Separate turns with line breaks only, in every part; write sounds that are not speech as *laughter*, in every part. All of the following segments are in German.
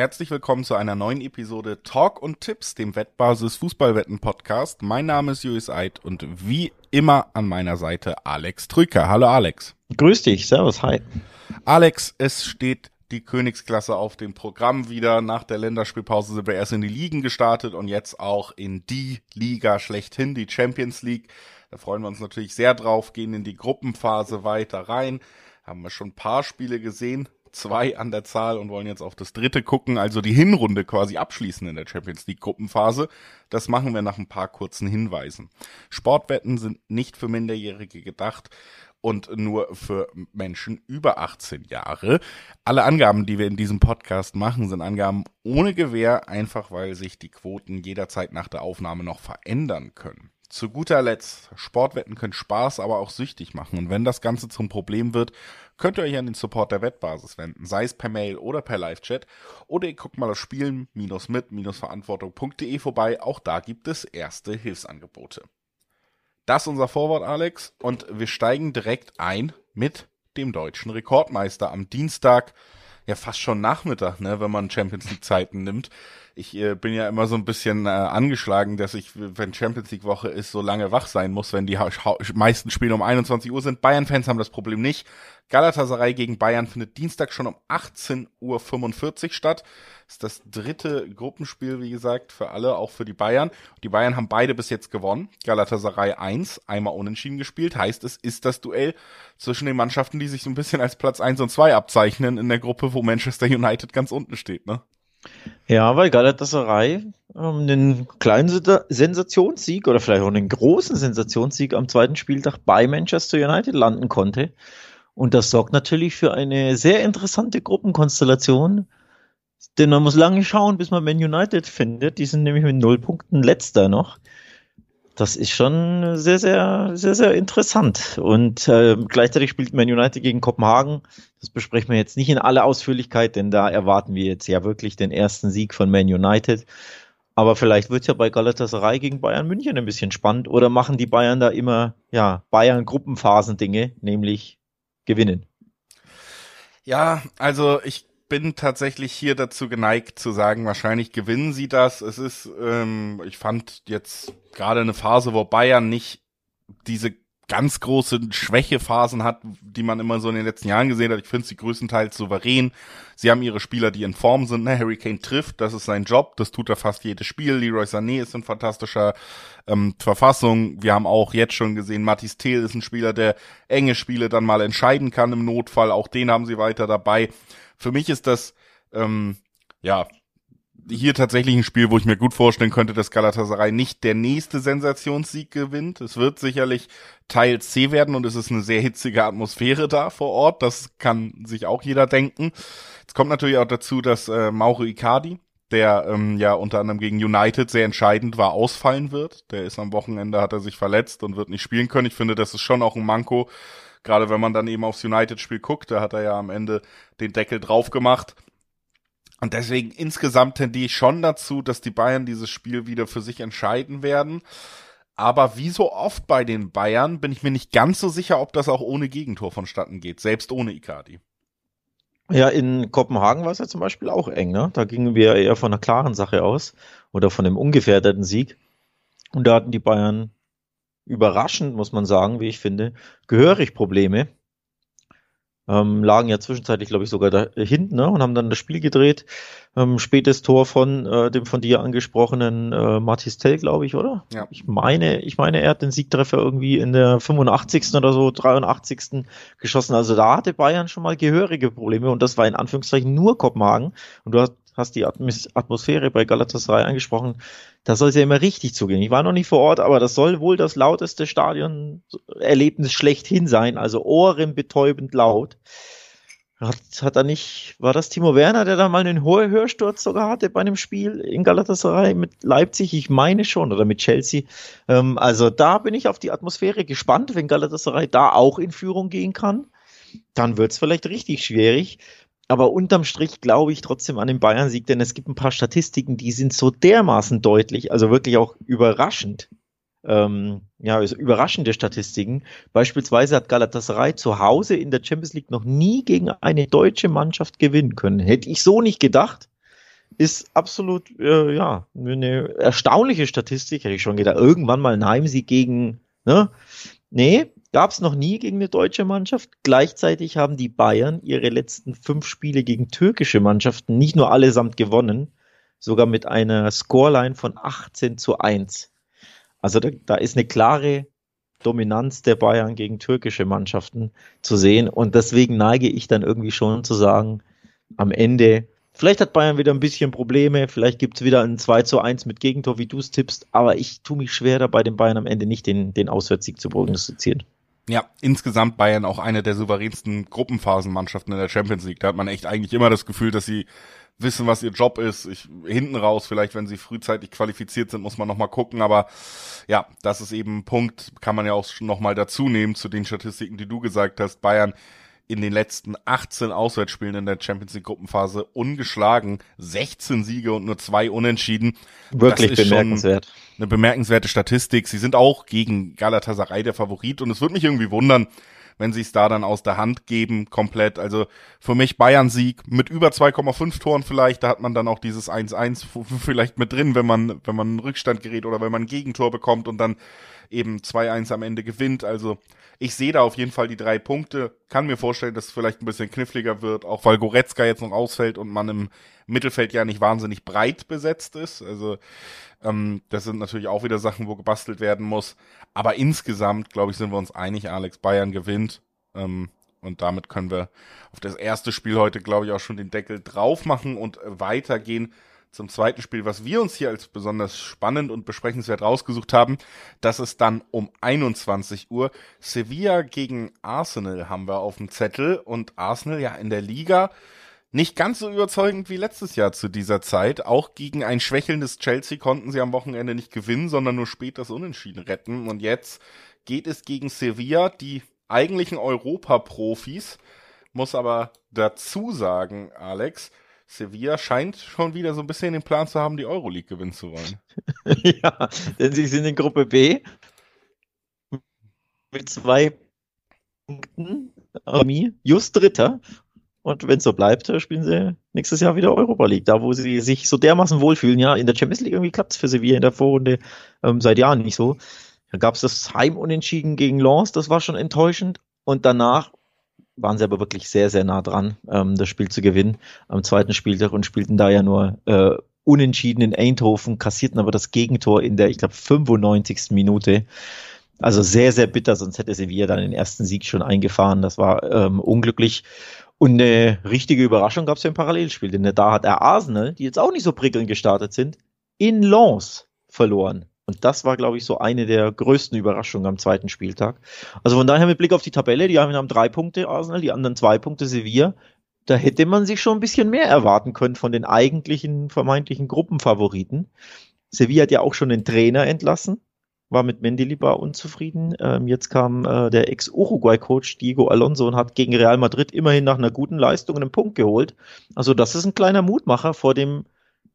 Herzlich willkommen zu einer neuen Episode Talk und Tipps, dem Wettbasis Fußballwetten Podcast. Mein Name ist Julius Eid und wie immer an meiner Seite Alex Trücker. Hallo Alex.
Grüß dich, servus, hi.
Alex, es steht die Königsklasse auf dem Programm wieder. Nach der Länderspielpause sind wir erst in die Ligen gestartet und jetzt auch in die Liga schlechthin, die Champions League. Da freuen wir uns natürlich sehr drauf, gehen in die Gruppenphase weiter rein. Haben wir schon ein paar Spiele gesehen, zwei an der Zahl und wollen jetzt auf das dritte gucken, also die Hinrunde quasi abschließen in der Champions League Gruppenphase. Das machen wir nach ein paar kurzen Hinweisen. Sportwetten sind nicht für Minderjährige gedacht und nur für Menschen über 18 Jahre. Alle Angaben, die wir in diesem Podcast machen, sind Angaben ohne Gewähr, einfach weil sich die Quoten jederzeit nach der Aufnahme noch verändern können. Zu guter Letzt, Sportwetten können Spaß, aber auch süchtig machen. Und wenn das Ganze zum Problem wird, könnt ihr euch an den Support der Wettbasis wenden, sei es per Mail oder per Live-Chat. Oder ihr guckt mal auf spielen-mit-verantwortung.de vorbei. Auch da gibt es erste Hilfsangebote. Das ist unser Vorwort, Alex. Und wir steigen direkt ein mit dem deutschen Rekordmeister am Dienstag. Ja, fast schon Nachmittag, ne, wenn man Champions League Zeiten nimmt ich äh, bin ja immer so ein bisschen äh, angeschlagen, dass ich, wenn Champions League Woche ist, so lange wach sein muss, wenn die meisten Spiele um 21 Uhr sind. Bayern-Fans haben das Problem nicht. Galatasaray gegen Bayern findet Dienstag schon um 18.45 Uhr statt. Ist das dritte Gruppenspiel, wie gesagt, für alle, auch für die Bayern. Die Bayern haben beide bis jetzt gewonnen. Galatasaray 1, einmal unentschieden gespielt. Heißt, es ist das Duell zwischen den Mannschaften, die sich so ein bisschen als Platz 1 und 2 abzeichnen in der Gruppe, wo Manchester United ganz unten steht, ne?
Ja, weil Galatasaray ähm, einen kleinen Sensationssieg oder vielleicht auch einen großen Sensationssieg am zweiten Spieltag bei Manchester United landen konnte. Und das sorgt natürlich für eine sehr interessante Gruppenkonstellation. Denn man muss lange schauen, bis man Man United findet. Die sind nämlich mit null Punkten letzter noch das ist schon sehr, sehr, sehr, sehr interessant. Und äh, gleichzeitig spielt Man United gegen Kopenhagen. Das besprechen wir jetzt nicht in aller Ausführlichkeit, denn da erwarten wir jetzt ja wirklich den ersten Sieg von Man United. Aber vielleicht wird es ja bei Galatasaray gegen Bayern München ein bisschen spannend oder machen die Bayern da immer, ja, Bayern-Gruppenphasen-Dinge, nämlich gewinnen.
Ja, also ich bin tatsächlich hier dazu geneigt zu sagen, wahrscheinlich gewinnen sie das. Es ist, ähm, ich fand jetzt gerade eine Phase, wo Bayern nicht diese ganz große Schwächephasen hat, die man immer so in den letzten Jahren gesehen hat. Ich finde sie größtenteils souverän. Sie haben ihre Spieler, die in Form sind. Ne? Harry Kane trifft, das ist sein Job. Das tut er fast jedes Spiel. Leroy Sané ist in fantastischer ähm, Verfassung. Wir haben auch jetzt schon gesehen, Mathis Thiel ist ein Spieler, der enge Spiele dann mal entscheiden kann im Notfall. Auch den haben sie weiter dabei für mich ist das, ähm, ja, hier tatsächlich ein Spiel, wo ich mir gut vorstellen könnte, dass Galatasaray nicht der nächste Sensationssieg gewinnt. Es wird sicherlich Teil C werden und es ist eine sehr hitzige Atmosphäre da vor Ort. Das kann sich auch jeder denken. Es kommt natürlich auch dazu, dass äh, Mauro Icardi, der ähm, ja unter anderem gegen United sehr entscheidend war, ausfallen wird. Der ist am Wochenende, hat er sich verletzt und wird nicht spielen können. Ich finde, das ist schon auch ein Manko, Gerade wenn man dann eben aufs United-Spiel guckt, da hat er ja am Ende den Deckel drauf gemacht. Und deswegen insgesamt tendiere ich schon dazu, dass die Bayern dieses Spiel wieder für sich entscheiden werden. Aber wie so oft bei den Bayern bin ich mir nicht ganz so sicher, ob das auch ohne Gegentor vonstatten geht, selbst ohne Icardi.
Ja, in Kopenhagen war es ja zum Beispiel auch eng, ne? Da gingen wir eher von einer klaren Sache aus oder von einem ungefährdeten Sieg. Und da hatten die Bayern überraschend, muss man sagen, wie ich finde, gehörig Probleme. Ähm, lagen ja zwischenzeitlich, glaube ich, sogar da hinten ne, und haben dann das Spiel gedreht. Ähm, spätes Tor von äh, dem von dir angesprochenen äh, Mathis Tell, glaube ich, oder? Ja. Ich meine, ich meine, er hat den Siegtreffer irgendwie in der 85. oder so, 83. geschossen. Also da hatte Bayern schon mal gehörige Probleme und das war in Anführungszeichen nur Kopenhagen. Und du hast hast die Atmosphäre bei Galatasaray angesprochen. Da soll es ja immer richtig zugehen. Ich war noch nicht vor Ort, aber das soll wohl das lauteste Stadionerlebnis schlechthin sein, also ohrenbetäubend laut. Hat, hat er nicht, war das Timo Werner, der da mal einen hohen Hörsturz sogar hatte bei einem Spiel in Galatasaray mit Leipzig? Ich meine schon, oder mit Chelsea. Ähm, also da bin ich auf die Atmosphäre gespannt, wenn Galatasaray da auch in Führung gehen kann. Dann wird's vielleicht richtig schwierig. Aber unterm Strich glaube ich trotzdem an den Bayern-Sieg, denn es gibt ein paar Statistiken, die sind so dermaßen deutlich, also wirklich auch überraschend. Ähm, ja, also überraschende Statistiken. Beispielsweise hat Galatasaray zu Hause in der Champions League noch nie gegen eine deutsche Mannschaft gewinnen können. Hätte ich so nicht gedacht. ist absolut, äh, ja, eine erstaunliche Statistik. Hätte ich schon gedacht, irgendwann mal ein Heimsieg gegen, ne? Nee, gab es noch nie gegen eine deutsche Mannschaft. Gleichzeitig haben die Bayern ihre letzten fünf Spiele gegen türkische Mannschaften nicht nur allesamt gewonnen, sogar mit einer Scoreline von 18 zu 1. Also da, da ist eine klare Dominanz der Bayern gegen türkische Mannschaften zu sehen. Und deswegen neige ich dann irgendwie schon zu sagen, am Ende, vielleicht hat Bayern wieder ein bisschen Probleme, vielleicht gibt es wieder ein 2 zu 1 mit Gegentor, wie du es tippst, aber ich tue mich schwer dabei, den Bayern am Ende nicht den, den Auswärtssieg zu prognostizieren.
Ja, insgesamt Bayern auch eine der souveränsten Gruppenphasenmannschaften in der Champions League. Da hat man echt eigentlich immer das Gefühl, dass sie wissen, was ihr Job ist. Ich, hinten raus, vielleicht, wenn sie frühzeitig qualifiziert sind, muss man nochmal gucken. Aber ja, das ist eben ein Punkt, kann man ja auch nochmal dazu nehmen zu den Statistiken, die du gesagt hast. Bayern in den letzten 18 Auswärtsspielen in der Champions League Gruppenphase ungeschlagen, 16 Siege und nur zwei Unentschieden.
Wirklich bemerkenswert.
Eine bemerkenswerte Statistik. Sie sind auch gegen Galatasaray der Favorit und es würde mich irgendwie wundern, wenn sie es da dann aus der Hand geben, komplett. Also für mich Bayern-Sieg mit über 2,5 Toren vielleicht, da hat man dann auch dieses 1-1 vielleicht mit drin, wenn man, wenn man einen Rückstand gerät oder wenn man ein Gegentor bekommt und dann eben 2-1 am Ende gewinnt. Also ich sehe da auf jeden Fall die drei Punkte. Kann mir vorstellen, dass es vielleicht ein bisschen kniffliger wird, auch weil Goretzka jetzt noch ausfällt und man im Mittelfeld ja nicht wahnsinnig breit besetzt ist. Also ähm, das sind natürlich auch wieder Sachen, wo gebastelt werden muss. Aber insgesamt, glaube ich, sind wir uns einig, Alex Bayern gewinnt. Ähm, und damit können wir auf das erste Spiel heute, glaube ich, auch schon den Deckel drauf machen und weitergehen zum zweiten Spiel, was wir uns hier als besonders spannend und besprechenswert rausgesucht haben. Das ist dann um 21 Uhr. Sevilla gegen Arsenal haben wir auf dem Zettel und Arsenal ja in der Liga nicht ganz so überzeugend wie letztes Jahr zu dieser Zeit. Auch gegen ein schwächelndes Chelsea konnten sie am Wochenende nicht gewinnen, sondern nur spät das Unentschieden retten. Und jetzt geht es gegen Sevilla, die eigentlichen Europaprofis. Muss aber dazu sagen, Alex, Sevilla scheint schon wieder so ein bisschen den Plan zu haben, die Euroleague gewinnen zu wollen. *laughs*
ja, denn sie sind in Gruppe B mit zwei Punkten. Just Dritter und wenn es so bleibt, spielen sie nächstes Jahr wieder Europa League, da wo sie sich so dermaßen wohlfühlen. Ja, in der Champions League irgendwie klappt es für Sevilla in der Vorrunde ähm, seit Jahren nicht so. Da gab es das Heimunentschieden gegen Lens, das war schon enttäuschend. Und danach waren sie aber wirklich sehr, sehr nah dran, ähm, das Spiel zu gewinnen am zweiten Spieltag und spielten da ja nur äh, unentschieden in Eindhoven, kassierten aber das Gegentor in der, ich glaube, 95. Minute. Also sehr, sehr bitter, sonst hätte Sevilla dann den ersten Sieg schon eingefahren. Das war ähm, unglücklich. Und eine richtige Überraschung gab es ja im Parallelspiel, denn da hat er Arsenal, die jetzt auch nicht so prickelnd gestartet sind, in Lens verloren. Und das war, glaube ich, so eine der größten Überraschungen am zweiten Spieltag. Also von daher mit Blick auf die Tabelle, die haben drei Punkte Arsenal, die anderen zwei Punkte Sevilla. Da hätte man sich schon ein bisschen mehr erwarten können von den eigentlichen vermeintlichen Gruppenfavoriten. Sevilla hat ja auch schon den Trainer entlassen war mit Mendilibar unzufrieden. Ähm, jetzt kam äh, der Ex-Uruguay-Coach Diego Alonso und hat gegen Real Madrid immerhin nach einer guten Leistung einen Punkt geholt. Also das ist ein kleiner Mutmacher vor dem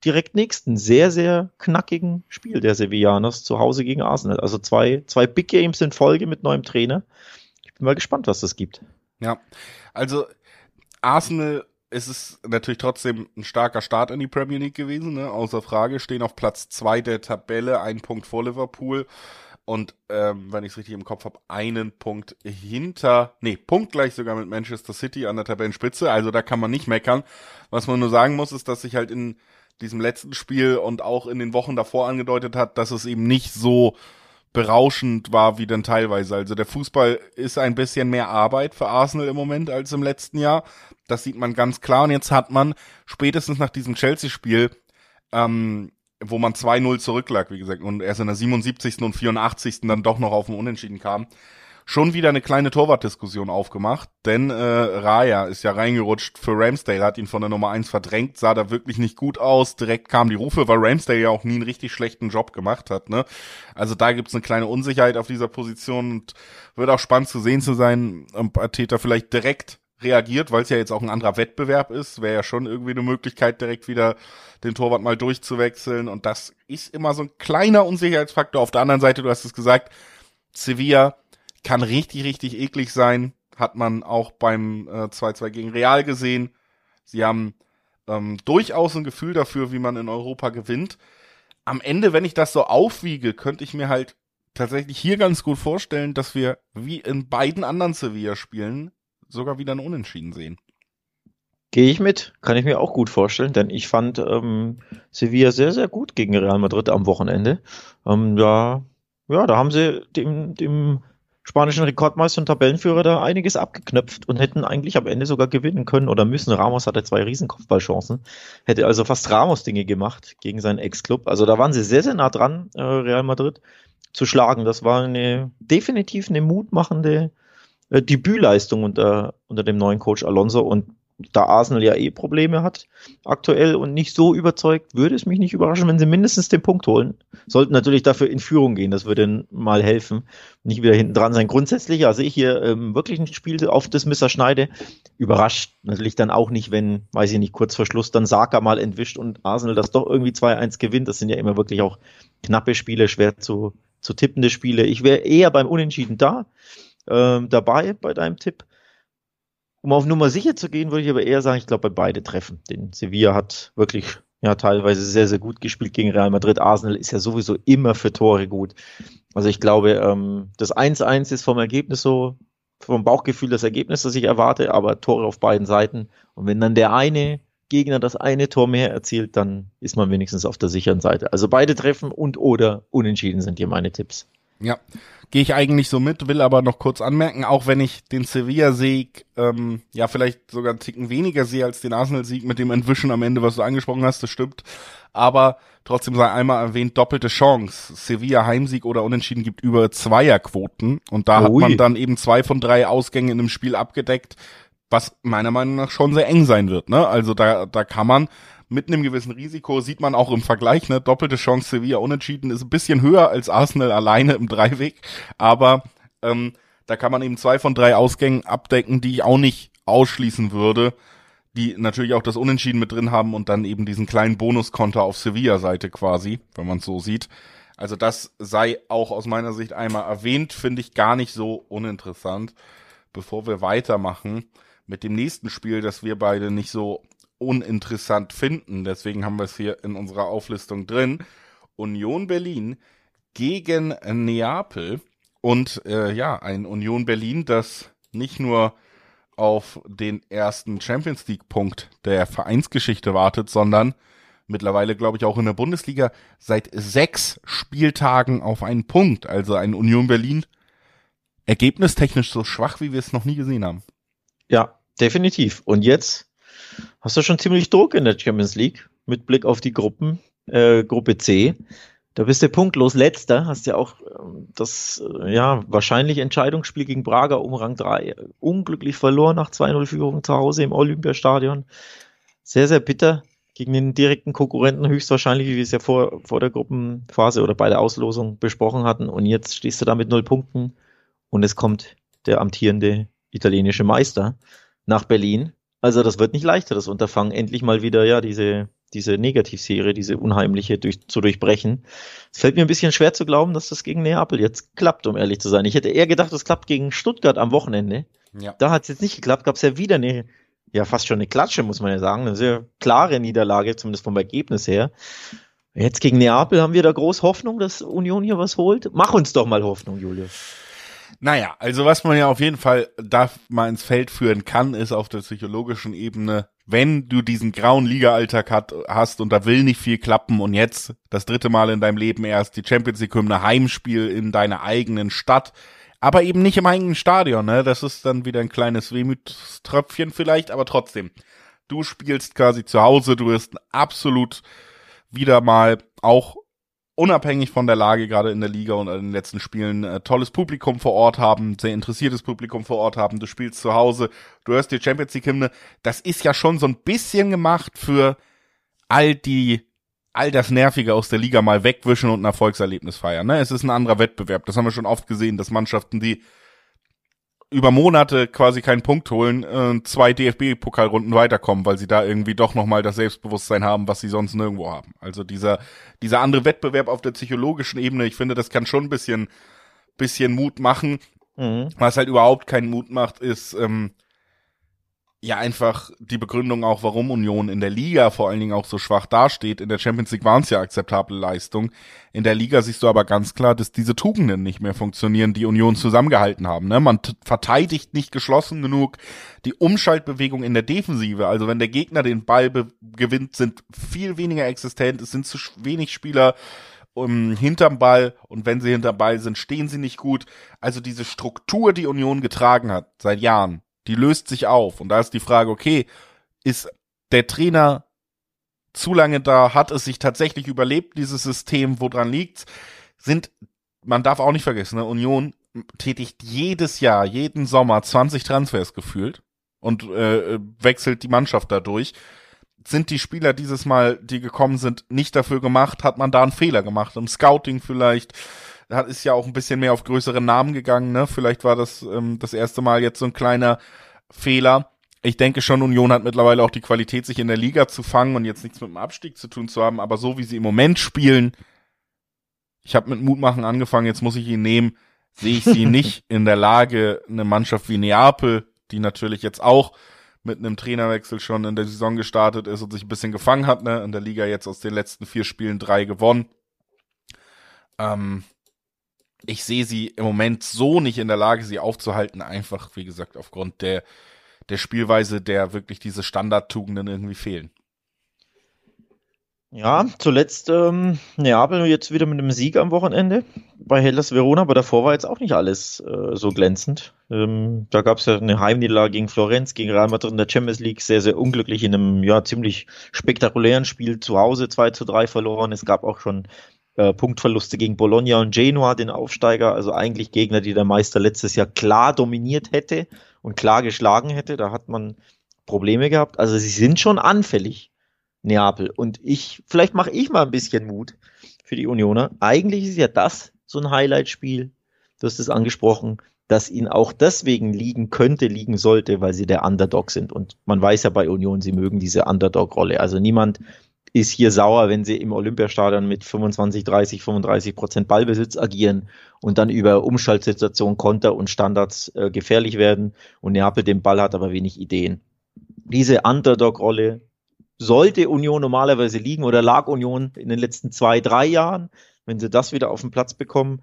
direkt nächsten sehr, sehr knackigen Spiel der Sevillanos zu Hause gegen Arsenal. Also zwei, zwei Big Games in Folge mit neuem Trainer. Ich bin mal gespannt, was das gibt.
Ja, also Arsenal es ist natürlich trotzdem ein starker Start in die Premier League gewesen, ne? außer Frage. Stehen auf Platz zwei der Tabelle, ein Punkt vor Liverpool und ähm, wenn ich es richtig im Kopf habe, einen Punkt hinter, nee, punktgleich sogar mit Manchester City an der Tabellenspitze. Also da kann man nicht meckern. Was man nur sagen muss, ist, dass sich halt in diesem letzten Spiel und auch in den Wochen davor angedeutet hat, dass es eben nicht so berauschend war wie dann teilweise. Also der Fußball ist ein bisschen mehr Arbeit für Arsenal im Moment als im letzten Jahr. Das sieht man ganz klar. Und jetzt hat man spätestens nach diesem Chelsea-Spiel, ähm, wo man 2-0 zurücklag, wie gesagt, und erst in der 77. und 84. dann doch noch auf den Unentschieden kam, schon wieder eine kleine Torwartdiskussion aufgemacht, denn äh, Raya ist ja reingerutscht für Ramsdale, hat ihn von der Nummer 1 verdrängt, sah da wirklich nicht gut aus, direkt kamen die Rufe, weil Ramsdale ja auch nie einen richtig schlechten Job gemacht hat, ne? Also da gibt's eine kleine Unsicherheit auf dieser Position und wird auch spannend zu sehen zu sein, ob Ateta vielleicht direkt reagiert, weil es ja jetzt auch ein anderer Wettbewerb ist, wäre ja schon irgendwie eine Möglichkeit, direkt wieder den Torwart mal durchzuwechseln und das ist immer so ein kleiner Unsicherheitsfaktor. Auf der anderen Seite, du hast es gesagt, Sevilla kann richtig, richtig eklig sein. Hat man auch beim 2-2 äh, gegen Real gesehen. Sie haben ähm, durchaus ein Gefühl dafür, wie man in Europa gewinnt. Am Ende, wenn ich das so aufwiege, könnte ich mir halt tatsächlich hier ganz gut vorstellen, dass wir wie in beiden anderen Sevilla-Spielen sogar wieder ein Unentschieden sehen.
Gehe ich mit, kann ich mir auch gut vorstellen, denn ich fand ähm, Sevilla sehr, sehr gut gegen Real Madrid am Wochenende. Ähm, ja, ja, da haben sie dem, dem spanischen Rekordmeister und Tabellenführer da einiges abgeknöpft und hätten eigentlich am Ende sogar gewinnen können oder müssen. Ramos hatte zwei riesen Kopfballchancen, hätte also fast Ramos-Dinge gemacht gegen seinen Ex-Club. Also da waren sie sehr, sehr nah dran, äh, Real Madrid zu schlagen. Das war eine definitiv eine mutmachende äh, Debütleistung unter, unter dem neuen Coach Alonso und da Arsenal ja eh Probleme hat aktuell und nicht so überzeugt, würde es mich nicht überraschen, wenn sie mindestens den Punkt holen. Sollten natürlich dafür in Führung gehen, das würde mal helfen. Nicht wieder hinten dran sein. Grundsätzlich, also ich hier ähm, wirklich ein Spiel auf das Messer schneide, überrascht natürlich dann auch nicht, wenn, weiß ich nicht, kurz vor Schluss dann Saka mal entwischt und Arsenal das doch irgendwie 2-1 gewinnt. Das sind ja immer wirklich auch knappe Spiele, schwer zu, zu tippende Spiele. Ich wäre eher beim Unentschieden da, ähm, dabei bei deinem Tipp. Um auf Nummer sicher zu gehen, würde ich aber eher sagen, ich glaube, bei beide treffen. Denn Sevilla hat wirklich ja teilweise sehr, sehr gut gespielt gegen Real Madrid. Arsenal ist ja sowieso immer für Tore gut. Also ich glaube, ähm, das 1-1 ist vom Ergebnis so, vom Bauchgefühl das Ergebnis, das ich erwarte, aber Tore auf beiden Seiten. Und wenn dann der eine Gegner das eine Tor mehr erzielt, dann ist man wenigstens auf der sicheren Seite. Also beide treffen und oder unentschieden sind hier meine Tipps.
Ja, gehe ich eigentlich so mit, will aber noch kurz anmerken, auch wenn ich den Sevilla-Sieg ähm, ja vielleicht sogar einen Ticken weniger sehe als den Arsenal-Sieg mit dem Entwischen am Ende, was du angesprochen hast, das stimmt. Aber trotzdem sei einmal erwähnt, doppelte Chance. Sevilla Heimsieg oder Unentschieden gibt über Zweierquoten und da Ui. hat man dann eben zwei von drei Ausgängen in einem Spiel abgedeckt, was meiner Meinung nach schon sehr eng sein wird. Ne? Also da, da kann man mit einem gewissen Risiko, sieht man auch im Vergleich, ne, doppelte Chance Sevilla unentschieden ist ein bisschen höher als Arsenal alleine im Dreiweg, aber ähm, da kann man eben zwei von drei Ausgängen abdecken, die ich auch nicht ausschließen würde, die natürlich auch das Unentschieden mit drin haben und dann eben diesen kleinen Bonuskonter auf Sevilla-Seite quasi, wenn man es so sieht. Also das sei auch aus meiner Sicht einmal erwähnt, finde ich gar nicht so uninteressant. Bevor wir weitermachen mit dem nächsten Spiel, das wir beide nicht so uninteressant finden. Deswegen haben wir es hier in unserer Auflistung drin. Union Berlin gegen Neapel. Und äh, ja, ein Union Berlin, das nicht nur auf den ersten Champions League-Punkt der Vereinsgeschichte wartet, sondern mittlerweile, glaube ich, auch in der Bundesliga seit sechs Spieltagen auf einen Punkt. Also ein Union Berlin ergebnistechnisch so schwach, wie wir es noch nie gesehen haben.
Ja, definitiv. Und jetzt hast du schon ziemlich Druck in der Champions League mit Blick auf die Gruppen, äh, Gruppe C. Da bist du punktlos letzter, hast ja auch ähm, das äh, ja wahrscheinlich Entscheidungsspiel gegen Braga um Rang 3 unglücklich verloren nach 2-0 Führung zu Hause im Olympiastadion. Sehr, sehr bitter gegen den direkten Konkurrenten höchstwahrscheinlich, wie wir es ja vor, vor der Gruppenphase oder bei der Auslosung besprochen hatten. Und jetzt stehst du da mit null Punkten und es kommt der amtierende italienische Meister nach Berlin also das wird nicht leichter, das Unterfangen, endlich mal wieder ja diese, diese Negativserie, diese unheimliche durch, zu durchbrechen. Es fällt mir ein bisschen schwer zu glauben, dass das gegen Neapel jetzt klappt, um ehrlich zu sein. Ich hätte eher gedacht, es klappt gegen Stuttgart am Wochenende. Ja. Da hat es jetzt nicht geklappt, gab es ja wieder eine, ja fast schon eine Klatsche, muss man ja sagen, eine sehr klare Niederlage, zumindest vom Ergebnis her. Jetzt gegen Neapel haben wir da groß Hoffnung, dass Union hier was holt. Mach uns doch mal Hoffnung, Julius.
Naja, also was man ja auf jeden Fall da mal ins Feld führen kann, ist auf der psychologischen Ebene, wenn du diesen grauen Liga-Alltag hat, hast und da will nicht viel klappen und jetzt das dritte Mal in deinem Leben erst die Champions League-Hymne Heimspiel in deiner eigenen Stadt, aber eben nicht im eigenen Stadion, ne? Das ist dann wieder ein kleines Wehmutströpfchen vielleicht, aber trotzdem. Du spielst quasi zu Hause, du wirst absolut wieder mal auch unabhängig von der Lage gerade in der Liga und in den letzten Spielen äh, tolles Publikum vor Ort haben, sehr interessiertes Publikum vor Ort haben, du spielst zu Hause, du hörst die Champions League Hymne, das ist ja schon so ein bisschen gemacht für all die all das Nervige aus der Liga mal wegwischen und ein Erfolgserlebnis feiern. Ne? Es ist ein anderer Wettbewerb. Das haben wir schon oft gesehen, dass Mannschaften, die über Monate quasi keinen Punkt holen, äh, zwei DFB-Pokalrunden weiterkommen, weil sie da irgendwie doch nochmal das Selbstbewusstsein haben, was sie sonst nirgendwo haben. Also dieser, dieser andere Wettbewerb auf der psychologischen Ebene, ich finde, das kann schon ein bisschen, bisschen Mut machen. Mhm. Was halt überhaupt keinen Mut macht, ist, ähm, ja einfach die Begründung auch, warum Union in der Liga vor allen Dingen auch so schwach dasteht. In der Champions League waren es ja akzeptable Leistungen. In der Liga siehst du aber ganz klar, dass diese Tugenden nicht mehr funktionieren, die Union zusammengehalten haben. Ne? Man verteidigt nicht geschlossen genug. Die Umschaltbewegung in der Defensive, also wenn der Gegner den Ball gewinnt, sind viel weniger existent. Es sind zu wenig Spieler um, hinterm Ball und wenn sie hinterm Ball sind, stehen sie nicht gut. Also diese Struktur, die Union getragen hat seit Jahren, die löst sich auf. Und da ist die Frage, okay, ist der Trainer zu lange da? Hat es sich tatsächlich überlebt, dieses System? Woran liegt's? Sind, man darf auch nicht vergessen, ne, Union tätigt jedes Jahr, jeden Sommer 20 Transfers gefühlt und äh, wechselt die Mannschaft dadurch. Sind die Spieler dieses Mal, die gekommen sind, nicht dafür gemacht? Hat man da einen Fehler gemacht? Im Scouting vielleicht? Hat, ist ja auch ein bisschen mehr auf größere Namen gegangen, ne? Vielleicht war das ähm, das erste Mal jetzt so ein kleiner Fehler. Ich denke schon, Union hat mittlerweile auch die Qualität, sich in der Liga zu fangen und jetzt nichts mit dem Abstieg zu tun zu haben, aber so wie sie im Moment spielen, ich habe mit Mutmachen angefangen, jetzt muss ich ihn nehmen, sehe ich sie *laughs* nicht in der Lage, eine Mannschaft wie Neapel, die natürlich jetzt auch mit einem Trainerwechsel schon in der Saison gestartet ist und sich ein bisschen gefangen hat, ne, in der Liga jetzt aus den letzten vier Spielen drei gewonnen. Ähm, ich sehe sie im Moment so nicht in der Lage, sie aufzuhalten, einfach, wie gesagt, aufgrund der, der Spielweise, der wirklich diese Standardtugenden irgendwie fehlen.
Ja, zuletzt ähm, Neapel jetzt wieder mit einem Sieg am Wochenende bei Hellas Verona, aber davor war jetzt auch nicht alles äh, so glänzend. Ähm, da gab es ja eine Heimniederlage gegen Florenz, gegen Real Madrid in der Champions League, sehr, sehr unglücklich in einem ja ziemlich spektakulären Spiel zu Hause 2 zu 3 verloren. Es gab auch schon äh, Punktverluste gegen Bologna und Genoa, den Aufsteiger, also eigentlich Gegner, die der Meister letztes Jahr klar dominiert hätte und klar geschlagen hätte. Da hat man Probleme gehabt. Also sie sind schon anfällig, Neapel. Und ich, vielleicht mache ich mal ein bisschen Mut für die Unioner. Eigentlich ist ja das so ein Highlight-Spiel. Du hast es angesprochen, dass ihnen auch deswegen liegen könnte, liegen sollte, weil sie der Underdog sind. Und man weiß ja bei Union, sie mögen diese Underdog-Rolle. Also niemand ist hier sauer, wenn sie im Olympiastadion mit 25, 30, 35 Prozent Ballbesitz agieren und dann über Umschaltsituationen, Konter und Standards äh, gefährlich werden und Neapel den Ball hat, aber wenig Ideen. Diese Underdog-Rolle sollte Union normalerweise liegen oder lag Union in den letzten zwei, drei Jahren. Wenn sie das wieder auf den Platz bekommen,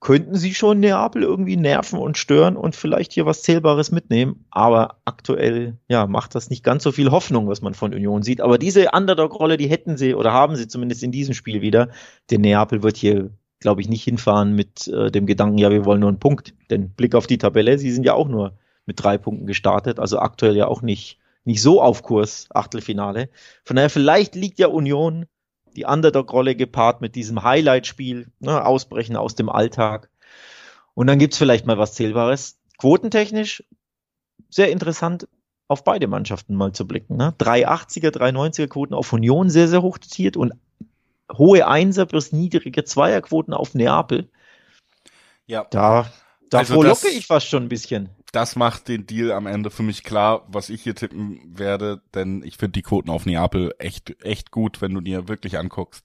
könnten sie schon Neapel irgendwie nerven und stören und vielleicht hier was Zählbares mitnehmen. Aber aktuell, ja, macht das nicht ganz so viel Hoffnung, was man von Union sieht. Aber diese Underdog-Rolle, die hätten sie oder haben sie zumindest in diesem Spiel wieder. Denn Neapel wird hier, glaube ich, nicht hinfahren mit äh, dem Gedanken, ja, wir wollen nur einen Punkt. Denn Blick auf die Tabelle, sie sind ja auch nur mit drei Punkten gestartet, also aktuell ja auch nicht, nicht so auf Kurs, Achtelfinale. Von daher, vielleicht liegt ja Union die Underdog-Rolle gepaart mit diesem Highlight-Spiel, ne, Ausbrechen aus dem Alltag. Und dann gibt's vielleicht mal was Zählbares. Quotentechnisch sehr interessant, auf beide Mannschaften mal zu blicken. Ne? 380er, 390er Quoten auf Union sehr, sehr hoch dotiert und hohe Einser plus niedrige Zweierquoten auf Neapel. Ja. Da, davor also locke ich fast schon ein bisschen
das macht den Deal am Ende für mich klar, was ich hier tippen werde, denn ich finde die Quoten auf Neapel echt, echt gut, wenn du dir wirklich anguckst.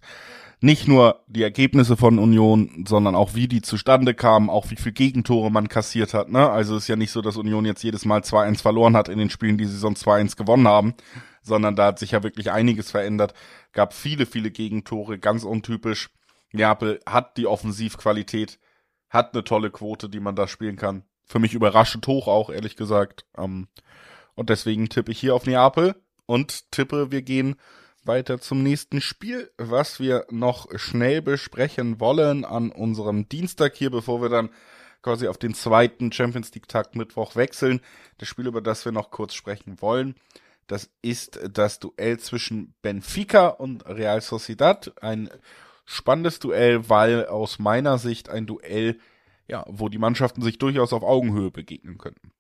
Nicht nur die Ergebnisse von Union, sondern auch wie die zustande kamen, auch wie viel Gegentore man kassiert hat. Ne? Also ist ja nicht so, dass Union jetzt jedes Mal 2-1 verloren hat in den Spielen, die sie sonst 2-1 gewonnen haben, sondern da hat sich ja wirklich einiges verändert. Gab viele, viele Gegentore, ganz untypisch. Neapel hat die Offensivqualität, hat eine tolle Quote, die man da spielen kann für mich überraschend hoch auch, ehrlich gesagt. Ähm, und deswegen tippe ich hier auf Neapel und tippe, wir gehen weiter zum nächsten Spiel, was wir noch schnell besprechen wollen an unserem Dienstag hier, bevor wir dann quasi auf den zweiten Champions League Tag Mittwoch wechseln. Das Spiel, über das wir noch kurz sprechen wollen, das ist das Duell zwischen Benfica und Real Sociedad. Ein spannendes Duell, weil aus meiner Sicht ein Duell ja, wo die Mannschaften sich durchaus auf Augenhöhe begegnen könnten.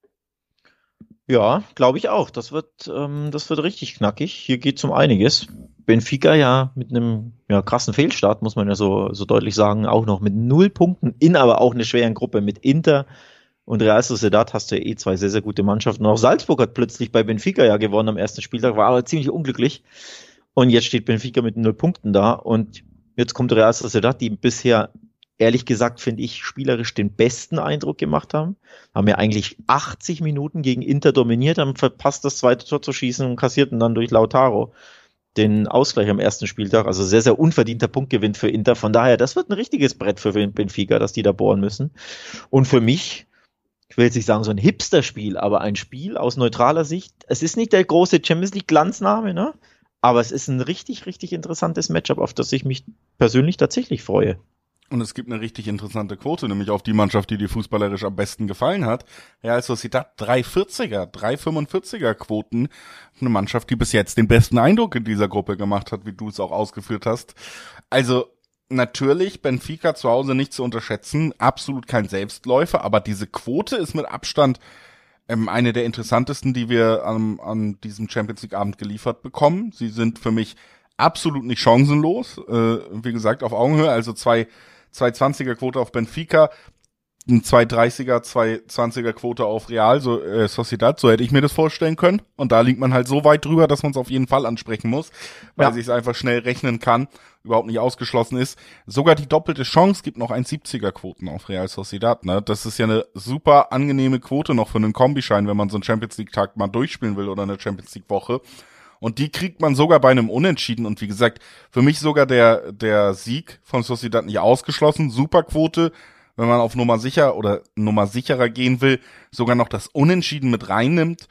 Ja, glaube ich auch. Das wird, ähm, das wird richtig knackig. Hier geht es um einiges. Benfica ja mit einem ja, krassen Fehlstart, muss man ja so, so deutlich sagen, auch noch mit null Punkten in aber auch einer schweren Gruppe mit Inter und Real Sociedad hast du ja eh zwei sehr, sehr gute Mannschaften. auch Salzburg hat plötzlich bei Benfica ja gewonnen am ersten Spieltag, war aber ziemlich unglücklich. Und jetzt steht Benfica mit null Punkten da und jetzt kommt Real Sociedad, die bisher ehrlich gesagt, finde ich, spielerisch den besten Eindruck gemacht haben. Haben ja eigentlich 80 Minuten gegen Inter dominiert, haben verpasst, das zweite Tor zu schießen und kassierten dann durch Lautaro den Ausgleich am ersten Spieltag. Also sehr, sehr unverdienter Punktgewinn für Inter. Von daher, das wird ein richtiges Brett für Benfica, dass die da bohren müssen. Und für mich, ich will jetzt nicht sagen so ein Hipster-Spiel, aber ein Spiel aus neutraler Sicht. Es ist nicht der große Champions League Glanzname, ne? Aber es ist ein richtig, richtig interessantes Matchup, auf das ich mich persönlich tatsächlich freue.
Und es gibt eine richtig interessante Quote, nämlich auf die Mannschaft, die dir fußballerisch am besten gefallen hat. Ja, also Sociedad 340er, 345er Quoten. Eine Mannschaft, die bis jetzt den besten Eindruck in dieser Gruppe gemacht hat, wie du es auch ausgeführt hast. Also, natürlich Benfica zu Hause nicht zu unterschätzen. Absolut kein Selbstläufer, aber diese Quote ist mit Abstand ähm, eine der interessantesten, die wir an, an diesem Champions League Abend geliefert bekommen. Sie sind für mich absolut nicht chancenlos. Äh, wie gesagt, auf Augenhöhe, also zwei 220er Quote auf Benfica, ein 230er, 220er Quote auf Real, so äh, Sociedad, so hätte ich mir das vorstellen können. Und da liegt man halt so weit drüber, dass man es auf jeden Fall ansprechen muss, weil ja. sich es einfach schnell rechnen kann, überhaupt nicht ausgeschlossen ist. Sogar die doppelte Chance gibt noch 1,70er Quoten auf Real Sociedad. Ne? Das ist ja eine super angenehme Quote noch für einen Kombischein, wenn man so einen Champions League Tag mal durchspielen will oder eine Champions League Woche. Und die kriegt man sogar bei einem Unentschieden. Und wie gesagt, für mich sogar der, der Sieg von Sociedad nicht ausgeschlossen. Superquote. Wenn man auf Nummer sicher oder Nummer sicherer gehen will, sogar noch das Unentschieden mit reinnimmt.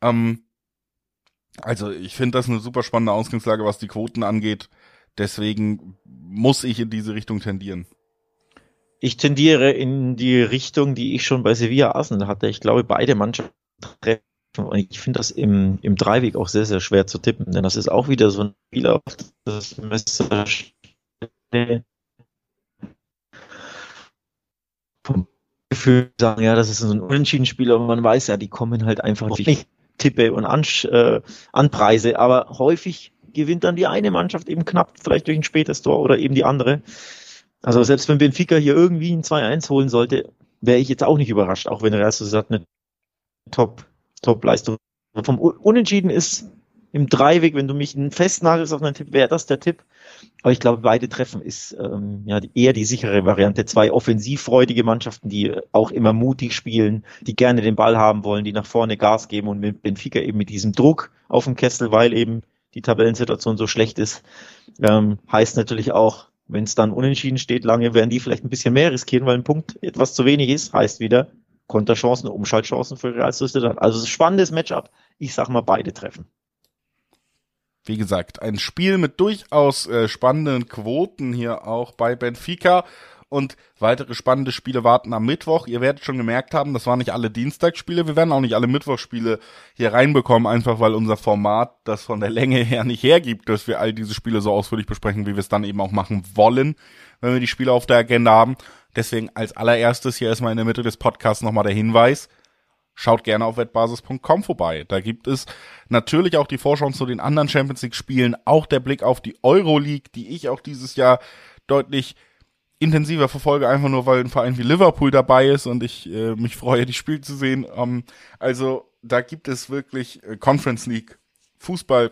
Ähm, also ich finde das eine super spannende Ausgangslage, was die Quoten angeht. Deswegen muss ich in diese Richtung tendieren.
Ich tendiere in die Richtung, die ich schon bei Sevilla Arsenal hatte. Ich glaube, beide Mannschaften treffen und ich finde das im, im Dreiweg auch sehr, sehr schwer zu tippen, denn das ist auch wieder so ein Spiel auf das Messer vom Gefühl sagen, ja, das ist so ein Unentschieden-Spiel, aber man weiß ja, die kommen halt einfach nicht Tippe und An äh, Anpreise, aber häufig gewinnt dann die eine Mannschaft eben knapp, vielleicht durch ein spätes Tor oder eben die andere. Also selbst wenn Benfica hier irgendwie ein 2-1 holen sollte, wäre ich jetzt auch nicht überrascht, auch wenn Real Sociedad eine Top Top-Leistung. Vom Unentschieden ist im Dreiweg, wenn du mich festnagelst auf einen Tipp, wäre das der Tipp. Aber ich glaube, beide Treffen ist ähm, ja eher die sichere Variante. Zwei offensivfreudige Mannschaften, die auch immer mutig spielen, die gerne den Ball haben wollen, die nach vorne Gas geben und mit Benfica eben mit diesem Druck auf dem Kessel, weil eben die Tabellensituation so schlecht ist, ähm, heißt natürlich auch, wenn es dann unentschieden steht, lange werden die vielleicht ein bisschen mehr riskieren, weil ein Punkt etwas zu wenig ist, heißt wieder, Konterchancen, Umschaltchancen für Real Sociedad. Also spannendes Matchup. Ich sag mal, beide treffen.
Wie gesagt, ein Spiel mit durchaus äh, spannenden Quoten hier auch bei Benfica. Und weitere spannende Spiele warten am Mittwoch. Ihr werdet schon gemerkt haben, das waren nicht alle Dienstagsspiele. Wir werden auch nicht alle Mittwochsspiele hier reinbekommen, einfach weil unser Format das von der Länge her nicht hergibt, dass wir all diese Spiele so ausführlich besprechen, wie wir es dann eben auch machen wollen, wenn wir die Spiele auf der Agenda haben. Deswegen als allererstes hier erstmal in der Mitte des Podcasts nochmal der Hinweis. Schaut gerne auf wettbasis.com vorbei. Da gibt es natürlich auch die Vorschau zu den anderen Champions League Spielen, auch der Blick auf die Euroleague, die ich auch dieses Jahr deutlich intensiver verfolge, einfach nur weil ein Verein wie Liverpool dabei ist und ich äh, mich freue, die Spiele zu sehen. Ähm, also da gibt es wirklich äh, Conference League, Fußball,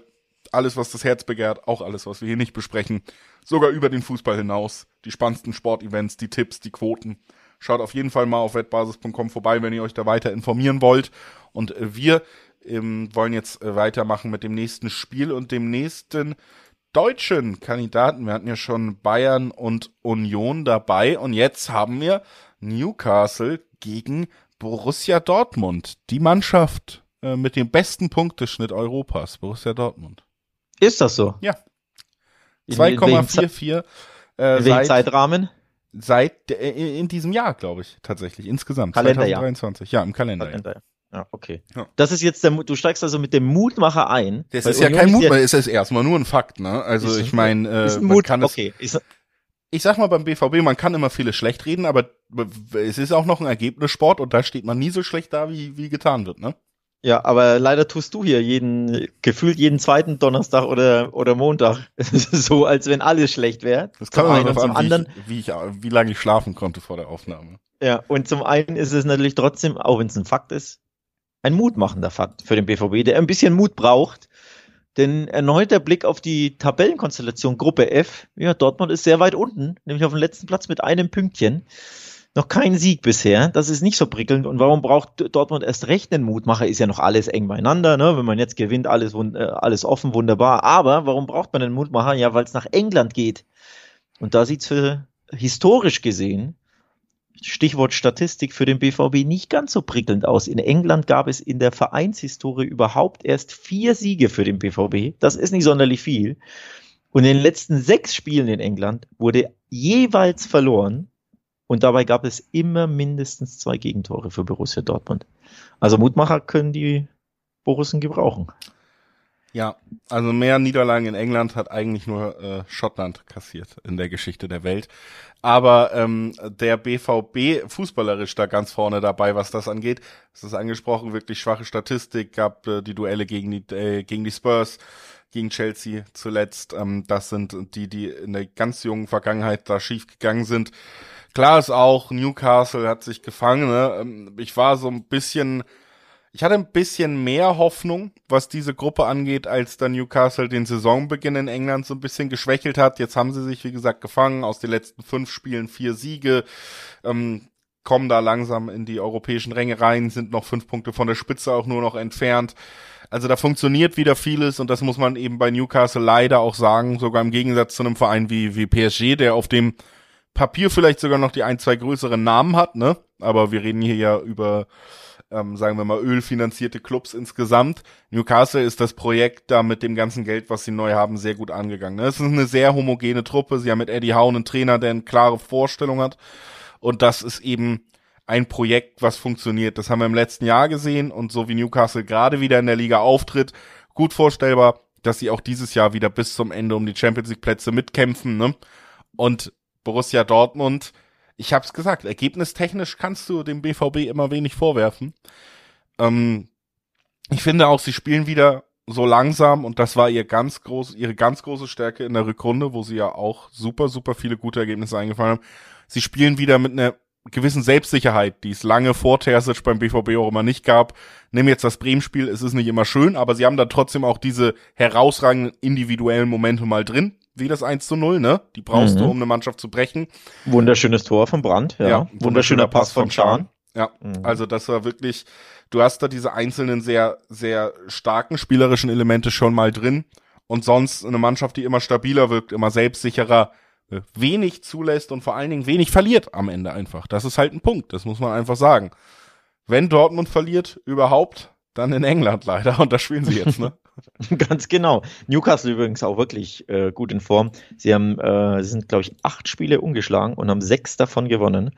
alles, was das Herz begehrt, auch alles, was wir hier nicht besprechen, sogar über den Fußball hinaus. Die spannendsten Sportevents, die Tipps, die Quoten. Schaut auf jeden Fall mal auf wettbasis.com vorbei, wenn ihr euch da weiter informieren wollt. Und äh, wir ähm, wollen jetzt äh, weitermachen mit dem nächsten Spiel und dem nächsten deutschen Kandidaten. Wir hatten ja schon Bayern und Union dabei und jetzt haben wir Newcastle gegen Borussia Dortmund. Die Mannschaft äh, mit dem besten Punkteschnitt Europas, Borussia Dortmund.
Ist das so?
Ja. 2,44.
Äh, seit, Zeitrahmen?
Seit äh, in diesem Jahr, glaube ich, tatsächlich insgesamt.
Kalenderjahr.
2023. Ja, im Kalender. Kalender.
Ja, okay. Ja. Das ist jetzt der du steigst also mit dem Mutmacher ein.
Das ist ja kein Mutmacher, es ist erstmal nur ein Fakt, ne? Also ich meine, äh, man kann es okay. Ich, ich sag mal beim BVB, man kann immer viele schlecht reden, aber es ist auch noch ein Ergebnissport und da steht man nie so schlecht da, wie, wie getan wird, ne?
Ja, aber leider tust du hier jeden, gefühlt jeden zweiten Donnerstag oder, oder Montag *laughs* so, als wenn alles schlecht wäre.
Das kann man zum an, anderen, wie, ich, wie, ich, wie lange ich schlafen konnte vor der Aufnahme.
Ja, und zum einen ist es natürlich trotzdem, auch wenn es ein Fakt ist, ein mutmachender Fakt für den BVB, der ein bisschen Mut braucht. Denn erneut der Blick auf die Tabellenkonstellation Gruppe F. Ja, Dortmund ist sehr weit unten, nämlich auf dem letzten Platz mit einem Pünktchen. Noch kein Sieg bisher. Das ist nicht so prickelnd. Und warum braucht Dortmund erst recht einen Mutmacher? Ist ja noch alles eng beieinander. Ne? Wenn man jetzt gewinnt, alles, äh, alles offen, wunderbar. Aber warum braucht man einen Mutmacher? Ja, weil es nach England geht. Und da sieht's für historisch gesehen Stichwort Statistik für den BVB nicht ganz so prickelnd aus. In England gab es in der Vereinshistorie überhaupt erst vier Siege für den BVB. Das ist nicht sonderlich viel. Und in den letzten sechs Spielen in England wurde jeweils verloren. Und dabei gab es immer mindestens zwei Gegentore für Borussia Dortmund. Also Mutmacher können die Borussen gebrauchen.
Ja, also mehr Niederlagen in England hat eigentlich nur äh, Schottland kassiert in der Geschichte der Welt. Aber ähm, der BVB fußballerisch da ganz vorne dabei, was das angeht. Es ist angesprochen, wirklich schwache Statistik, gab äh, die Duelle gegen die, äh, gegen die Spurs, gegen Chelsea zuletzt. Ähm, das sind die, die in der ganz jungen Vergangenheit da schief gegangen sind. Klar ist auch, Newcastle hat sich gefangen. Ne? Ähm, ich war so ein bisschen ich hatte ein bisschen mehr Hoffnung, was diese Gruppe angeht, als da Newcastle den Saisonbeginn in England so ein bisschen geschwächelt hat. Jetzt haben sie sich, wie gesagt, gefangen. Aus den letzten fünf Spielen vier Siege. Ähm, kommen da langsam in die europäischen Ränge rein, sind noch fünf Punkte von der Spitze auch nur noch entfernt. Also da funktioniert wieder vieles und das muss man eben bei Newcastle leider auch sagen, sogar im Gegensatz zu einem Verein wie, wie PSG, der auf dem Papier vielleicht sogar noch die ein, zwei größeren Namen hat, ne? Aber wir reden hier ja über ähm, sagen wir mal, ölfinanzierte Clubs insgesamt. Newcastle ist das Projekt da mit dem ganzen Geld, was sie neu haben, sehr gut angegangen. Es ist eine sehr homogene Truppe. Sie haben mit Eddie Howe einen Trainer, der eine klare Vorstellung hat. Und das ist eben ein Projekt, was funktioniert. Das haben wir im letzten Jahr gesehen und so wie Newcastle gerade wieder in der Liga auftritt, gut vorstellbar, dass sie auch dieses Jahr wieder bis zum Ende um die Champions League Plätze mitkämpfen. Ne? Und Borussia Dortmund ich hab's gesagt, ergebnistechnisch kannst du dem BVB immer wenig vorwerfen. Ähm, ich finde auch, sie spielen wieder so langsam und das war ihr ganz groß, ihre ganz große Stärke in der Rückrunde, wo sie ja auch super, super viele gute Ergebnisse eingefallen haben. Sie spielen wieder mit einer gewissen Selbstsicherheit, die es lange vor Terzic beim BVB auch immer nicht gab. Nimm jetzt das Bremen-Spiel, es ist nicht immer schön, aber sie haben da trotzdem auch diese herausragenden individuellen Momente mal drin wie das 1 zu 0, ne? Die brauchst mhm. du, um eine Mannschaft zu brechen.
Wunderschönes Tor von Brandt, ja. ja wunderschöner, wunderschöner Pass, Pass von Schahn.
Ja, mhm. also das war wirklich, du hast da diese einzelnen sehr, sehr starken spielerischen Elemente schon mal drin und sonst eine Mannschaft, die immer stabiler wirkt, immer selbstsicherer, äh, wenig zulässt und vor allen Dingen wenig verliert am Ende einfach. Das ist halt ein Punkt, das muss man einfach sagen. Wenn Dortmund verliert, überhaupt, dann in England leider und da spielen sie jetzt, ne? *laughs* *laughs*
Ganz genau. Newcastle übrigens auch wirklich äh, gut in Form. Sie haben, äh, sind, glaube ich, acht Spiele ungeschlagen und haben sechs davon gewonnen.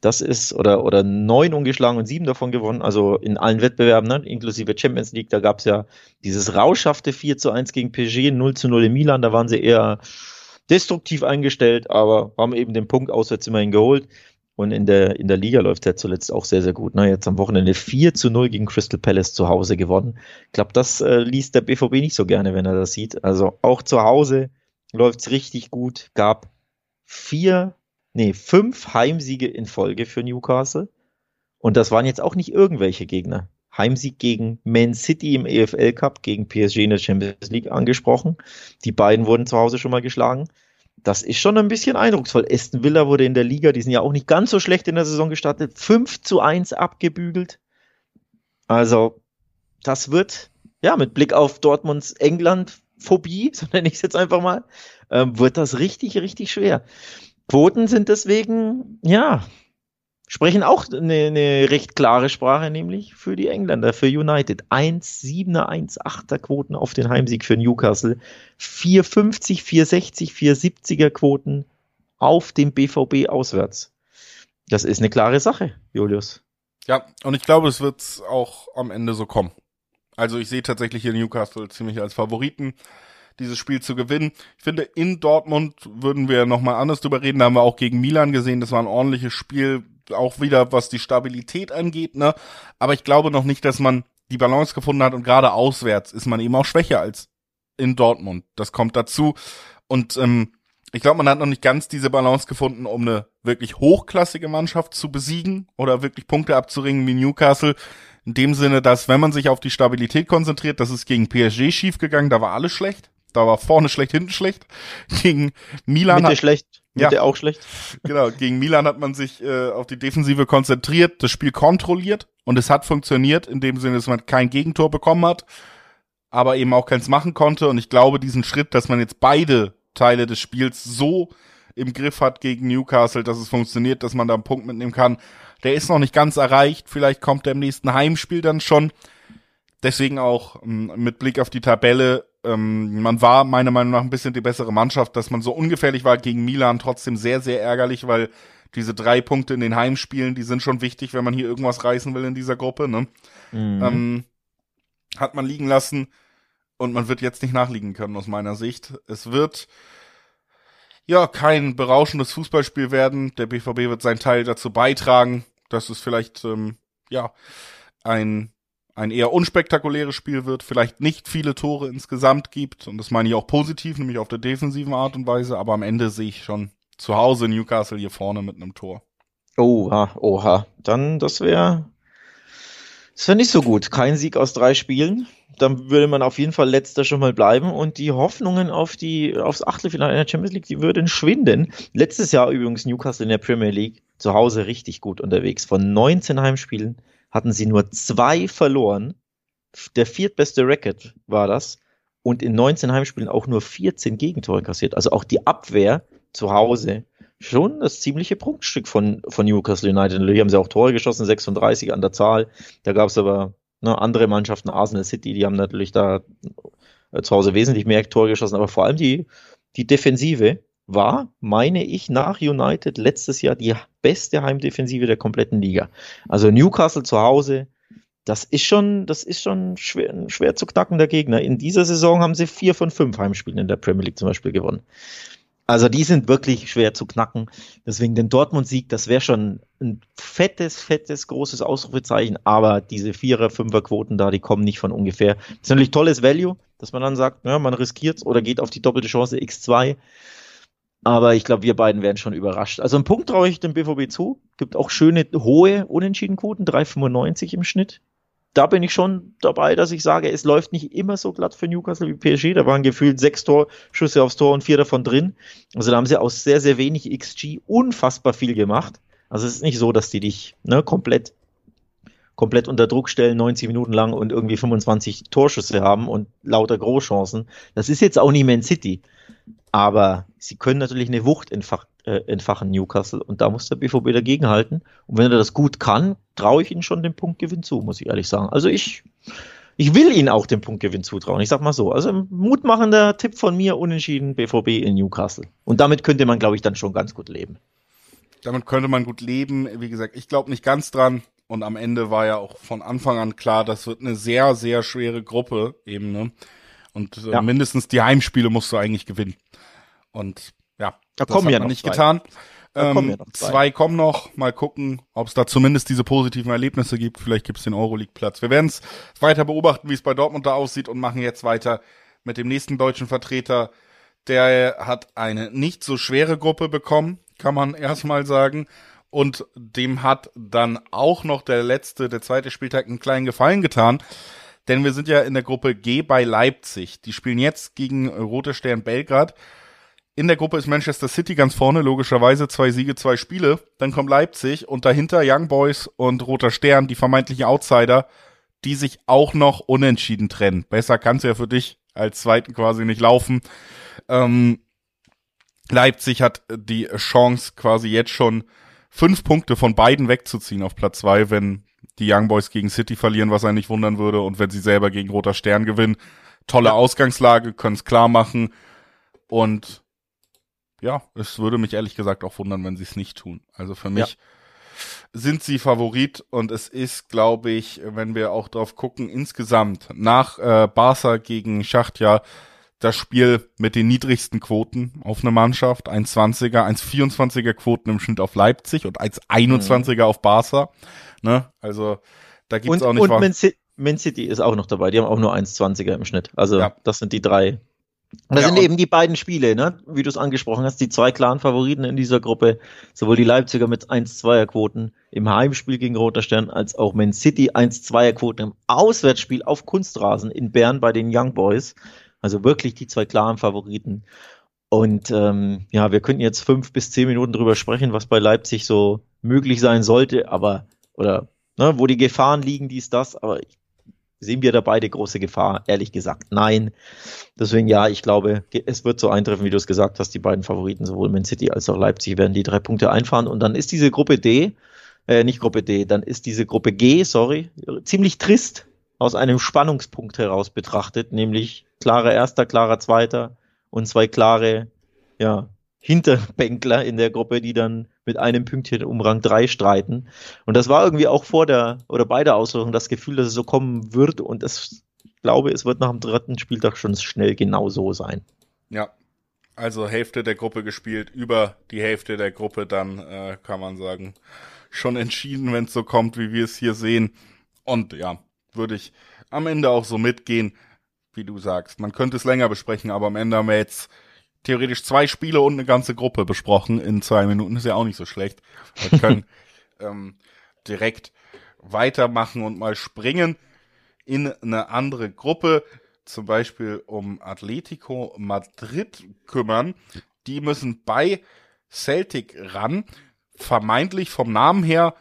Das ist, oder, oder neun ungeschlagen und sieben davon gewonnen, also in allen Wettbewerben, ne? inklusive Champions League, da gab es ja dieses rauschhafte 4 zu 1 gegen PSG, 0 zu 0 in Milan, da waren sie eher destruktiv eingestellt, aber haben eben den Punkt auswärts immerhin geholt. Und in der, in der Liga läuft er zuletzt auch sehr, sehr gut. Ne? Jetzt am Wochenende 4 zu 0 gegen Crystal Palace zu Hause gewonnen. Ich glaube, das äh, liest der BVB nicht so gerne, wenn er das sieht. Also auch zu Hause läuft's richtig gut. Gab vier, nee, fünf Heimsiege in Folge für Newcastle. Und das waren jetzt auch nicht irgendwelche Gegner. Heimsieg gegen Man City im EFL Cup, gegen PSG in der Champions League angesprochen. Die beiden wurden zu Hause schon mal geschlagen das ist schon ein bisschen eindrucksvoll. Aston Villa wurde in der Liga, die sind ja auch nicht ganz so schlecht in der Saison gestartet, 5 zu 1 abgebügelt. Also, das wird, ja, mit Blick auf Dortmunds England-Phobie, *laughs* so nenne ich es jetzt einfach mal, ähm, wird das richtig, richtig schwer. Quoten sind deswegen, ja, sprechen auch eine, eine recht klare Sprache, nämlich für die Engländer, für United. 1,7er, 1,8er Quoten auf den Heimsieg für Newcastle. 4,50, 4,60, 4,70er Quoten auf dem BVB auswärts. Das ist eine klare Sache, Julius.
Ja, und ich glaube, es wird auch am Ende so kommen. Also ich sehe tatsächlich hier Newcastle ziemlich als Favoriten dieses Spiel zu gewinnen. Ich finde, in Dortmund würden wir nochmal anders drüber reden. Da haben wir auch gegen Milan gesehen. Das war ein ordentliches Spiel auch wieder was die Stabilität angeht, ne? Aber ich glaube noch nicht, dass man die Balance gefunden hat und gerade auswärts ist man eben auch schwächer als in Dortmund. Das kommt dazu. Und ähm, ich glaube, man hat noch nicht ganz diese Balance gefunden, um eine wirklich hochklassige Mannschaft zu besiegen oder wirklich Punkte abzuringen wie Newcastle. In dem Sinne, dass wenn man sich auf die Stabilität konzentriert, das ist gegen PSG schiefgegangen, da war alles schlecht. Da war vorne schlecht, hinten schlecht. *laughs* Gegen Milan.
Mitte schlecht, Ja, auch schlecht.
Genau, gegen Milan hat man sich äh, auf die Defensive konzentriert, das Spiel kontrolliert und es hat funktioniert, in dem Sinne, dass man kein Gegentor bekommen hat, aber eben auch keins machen konnte. Und ich glaube, diesen Schritt, dass man jetzt beide Teile des Spiels so im Griff hat gegen Newcastle, dass es funktioniert, dass man da einen Punkt mitnehmen kann, der ist noch nicht ganz erreicht. Vielleicht kommt der im nächsten Heimspiel dann schon. Deswegen auch ähm, mit Blick auf die Tabelle ähm, man war meiner Meinung nach ein bisschen die bessere Mannschaft, dass man so ungefährlich war gegen Milan, trotzdem sehr, sehr ärgerlich, weil diese drei Punkte in den Heimspielen, die sind schon wichtig, wenn man hier irgendwas reißen will in dieser Gruppe, ne? Mhm. Ähm, hat man liegen lassen und man wird jetzt nicht nachliegen können aus meiner Sicht. Es wird ja kein berauschendes Fußballspiel werden. Der BVB wird seinen Teil dazu beitragen, dass es vielleicht ähm, ja ein ein eher unspektakuläres Spiel wird, vielleicht nicht viele Tore insgesamt gibt. Und das meine ich auch positiv, nämlich auf der defensiven Art und Weise. Aber am Ende sehe ich schon zu Hause Newcastle hier vorne mit einem Tor.
Oha, oha. Dann, das wäre, das wäre nicht so gut. Kein Sieg aus drei Spielen. Dann würde man auf jeden Fall letzter schon mal bleiben und die Hoffnungen auf die, aufs Achtelfinale in der Champions League, die würden schwinden. Letztes Jahr übrigens Newcastle in der Premier League zu Hause richtig gut unterwegs. Von 19 Heimspielen hatten sie nur zwei verloren. Der viertbeste Record war das. Und in 19 Heimspielen auch nur 14 Gegentore kassiert. Also auch die Abwehr zu Hause schon das ziemliche Prunkstück von, von Newcastle United. Hier haben sie auch Tore geschossen, 36 an der Zahl. Da gab es aber ne, andere Mannschaften, Arsenal City, die haben natürlich da äh, zu Hause wesentlich mehr Tore geschossen, aber vor allem die, die Defensive war, meine ich, nach United letztes Jahr die beste Heimdefensive der kompletten Liga. Also Newcastle zu Hause, das ist schon, das ist schon schwer, ein schwer zu knackender Gegner. In dieser Saison haben sie vier von fünf Heimspielen in der Premier League zum Beispiel gewonnen. Also die sind wirklich schwer zu knacken. Deswegen den Dortmund-Sieg, das wäre schon ein fettes, fettes, großes Ausrufezeichen. Aber diese Vierer-, Fünfer-Quoten da, die kommen nicht von ungefähr. Das ist natürlich tolles Value, dass man dann sagt, ja, man riskiert oder geht auf die doppelte Chance X2. Aber ich glaube, wir beiden werden schon überrascht. Also einen Punkt traue ich dem BVB zu. Gibt auch schöne hohe Unentschiedenquoten, 3,95 im Schnitt. Da bin ich schon dabei, dass ich sage, es läuft nicht immer so glatt für Newcastle wie PSG. Da waren gefühlt sechs Torschüsse aufs Tor und vier davon drin. Also da haben sie aus sehr, sehr wenig XG unfassbar viel gemacht. Also es ist nicht so, dass die dich ne, komplett komplett unter Druck stellen, 90 Minuten lang und irgendwie 25 Torschüsse haben und lauter Großchancen. Das ist jetzt auch nicht Man City. Aber sie können natürlich eine Wucht entfach, äh, entfachen, Newcastle. Und da muss der BVB dagegenhalten. Und wenn er das gut kann, traue ich ihnen schon den Punktgewinn zu, muss ich ehrlich sagen. Also ich, ich will ihnen auch den Punktgewinn zutrauen. Ich sag mal so. Also mutmachender Tipp von mir, unentschieden BVB in Newcastle. Und damit könnte man, glaube ich, dann schon ganz gut leben.
Damit könnte man gut leben. Wie gesagt, ich glaube nicht ganz dran. Und am Ende war ja auch von Anfang an klar, das wird eine sehr, sehr schwere Gruppe eben, ne? Und äh, ja. mindestens die Heimspiele musst du eigentlich gewinnen. Und ja,
da das kommen hat ja
man nicht zwei. getan. Ähm, kommen zwei. zwei. kommen noch. Mal gucken, ob es da zumindest diese positiven Erlebnisse gibt. Vielleicht gibt es den Euroleague-Platz. Wir werden es weiter beobachten, wie es bei Dortmund da aussieht und machen jetzt weiter mit dem nächsten deutschen Vertreter. Der hat eine nicht so schwere Gruppe bekommen, kann man erstmal sagen. Und dem hat dann auch noch der letzte, der zweite Spieltag einen kleinen Gefallen getan. Denn wir sind ja in der Gruppe G bei Leipzig. Die spielen jetzt gegen Rote Stern Belgrad. In der Gruppe ist Manchester City ganz vorne, logischerweise zwei Siege, zwei Spiele. Dann kommt Leipzig und dahinter Young Boys und Roter Stern, die vermeintlichen Outsider, die sich auch noch unentschieden trennen. Besser kann's ja für dich als Zweiten quasi nicht laufen. Ähm, Leipzig hat die Chance, quasi jetzt schon fünf Punkte von beiden wegzuziehen auf Platz zwei, wenn die Young Boys gegen City verlieren, was einen nicht wundern würde, und wenn sie selber gegen Roter Stern gewinnen. Tolle Ausgangslage, können es klar machen. Und ja, es würde mich ehrlich gesagt auch wundern, wenn sie es nicht tun. Also für mich ja. sind sie Favorit und es ist, glaube ich, wenn wir auch drauf gucken, insgesamt nach äh, Barca gegen Schachtja das Spiel mit den niedrigsten Quoten auf eine Mannschaft. 1,20er, 1,24er Quoten im Schnitt auf Leipzig und 1,21er mhm. auf Barca. Ne? Also da gibt's
und,
auch nicht
und Man, Man, City ist auch noch dabei. Die haben auch nur 1,20er im Schnitt. Also ja. das sind die drei das ja, sind eben die beiden Spiele, ne? wie du es angesprochen hast, die zwei klaren Favoriten in dieser Gruppe, sowohl die Leipziger mit 1-2er-Quoten im Heimspiel gegen Roter Stern, als auch Man City 1-2er-Quoten im Auswärtsspiel auf Kunstrasen in Bern bei den Young Boys. Also wirklich die zwei klaren Favoriten. Und ähm, ja, wir könnten jetzt fünf bis zehn Minuten drüber sprechen, was bei Leipzig so möglich sein sollte, aber oder ne, wo die Gefahren liegen, dies, das, aber sehen wir da beide große Gefahr? Ehrlich gesagt, nein. Deswegen ja, ich glaube, es wird so eintreffen, wie du es gesagt hast, die beiden Favoriten, sowohl Man City als auch Leipzig, werden die drei Punkte einfahren und dann ist diese Gruppe D, äh, nicht Gruppe D, dann ist diese Gruppe G, sorry, ziemlich trist aus einem Spannungspunkt heraus betrachtet, nämlich klarer Erster, klarer Zweiter und zwei klare, ja, Hinterbänkler in der Gruppe, die dann mit einem Pünktchen um Rang 3 streiten. Und das war irgendwie auch vor der oder bei der Auslosung das Gefühl, dass es so kommen wird. Und das, glaube, es wird nach dem dritten Spieltag schon schnell genau so sein.
Ja, also Hälfte der Gruppe gespielt, über die Hälfte der Gruppe dann, äh, kann man sagen, schon entschieden, wenn es so kommt, wie wir es hier sehen. Und ja, würde ich am Ende auch so mitgehen, wie du sagst. Man könnte es länger besprechen, aber am Ende haben wir jetzt theoretisch zwei Spiele und eine ganze Gruppe besprochen in zwei Minuten. Ist ja auch nicht so schlecht. Wir *laughs* können ähm, direkt weitermachen und mal springen in eine andere Gruppe, zum Beispiel um Atletico Madrid kümmern. Die müssen bei Celtic ran. Vermeintlich vom Namen her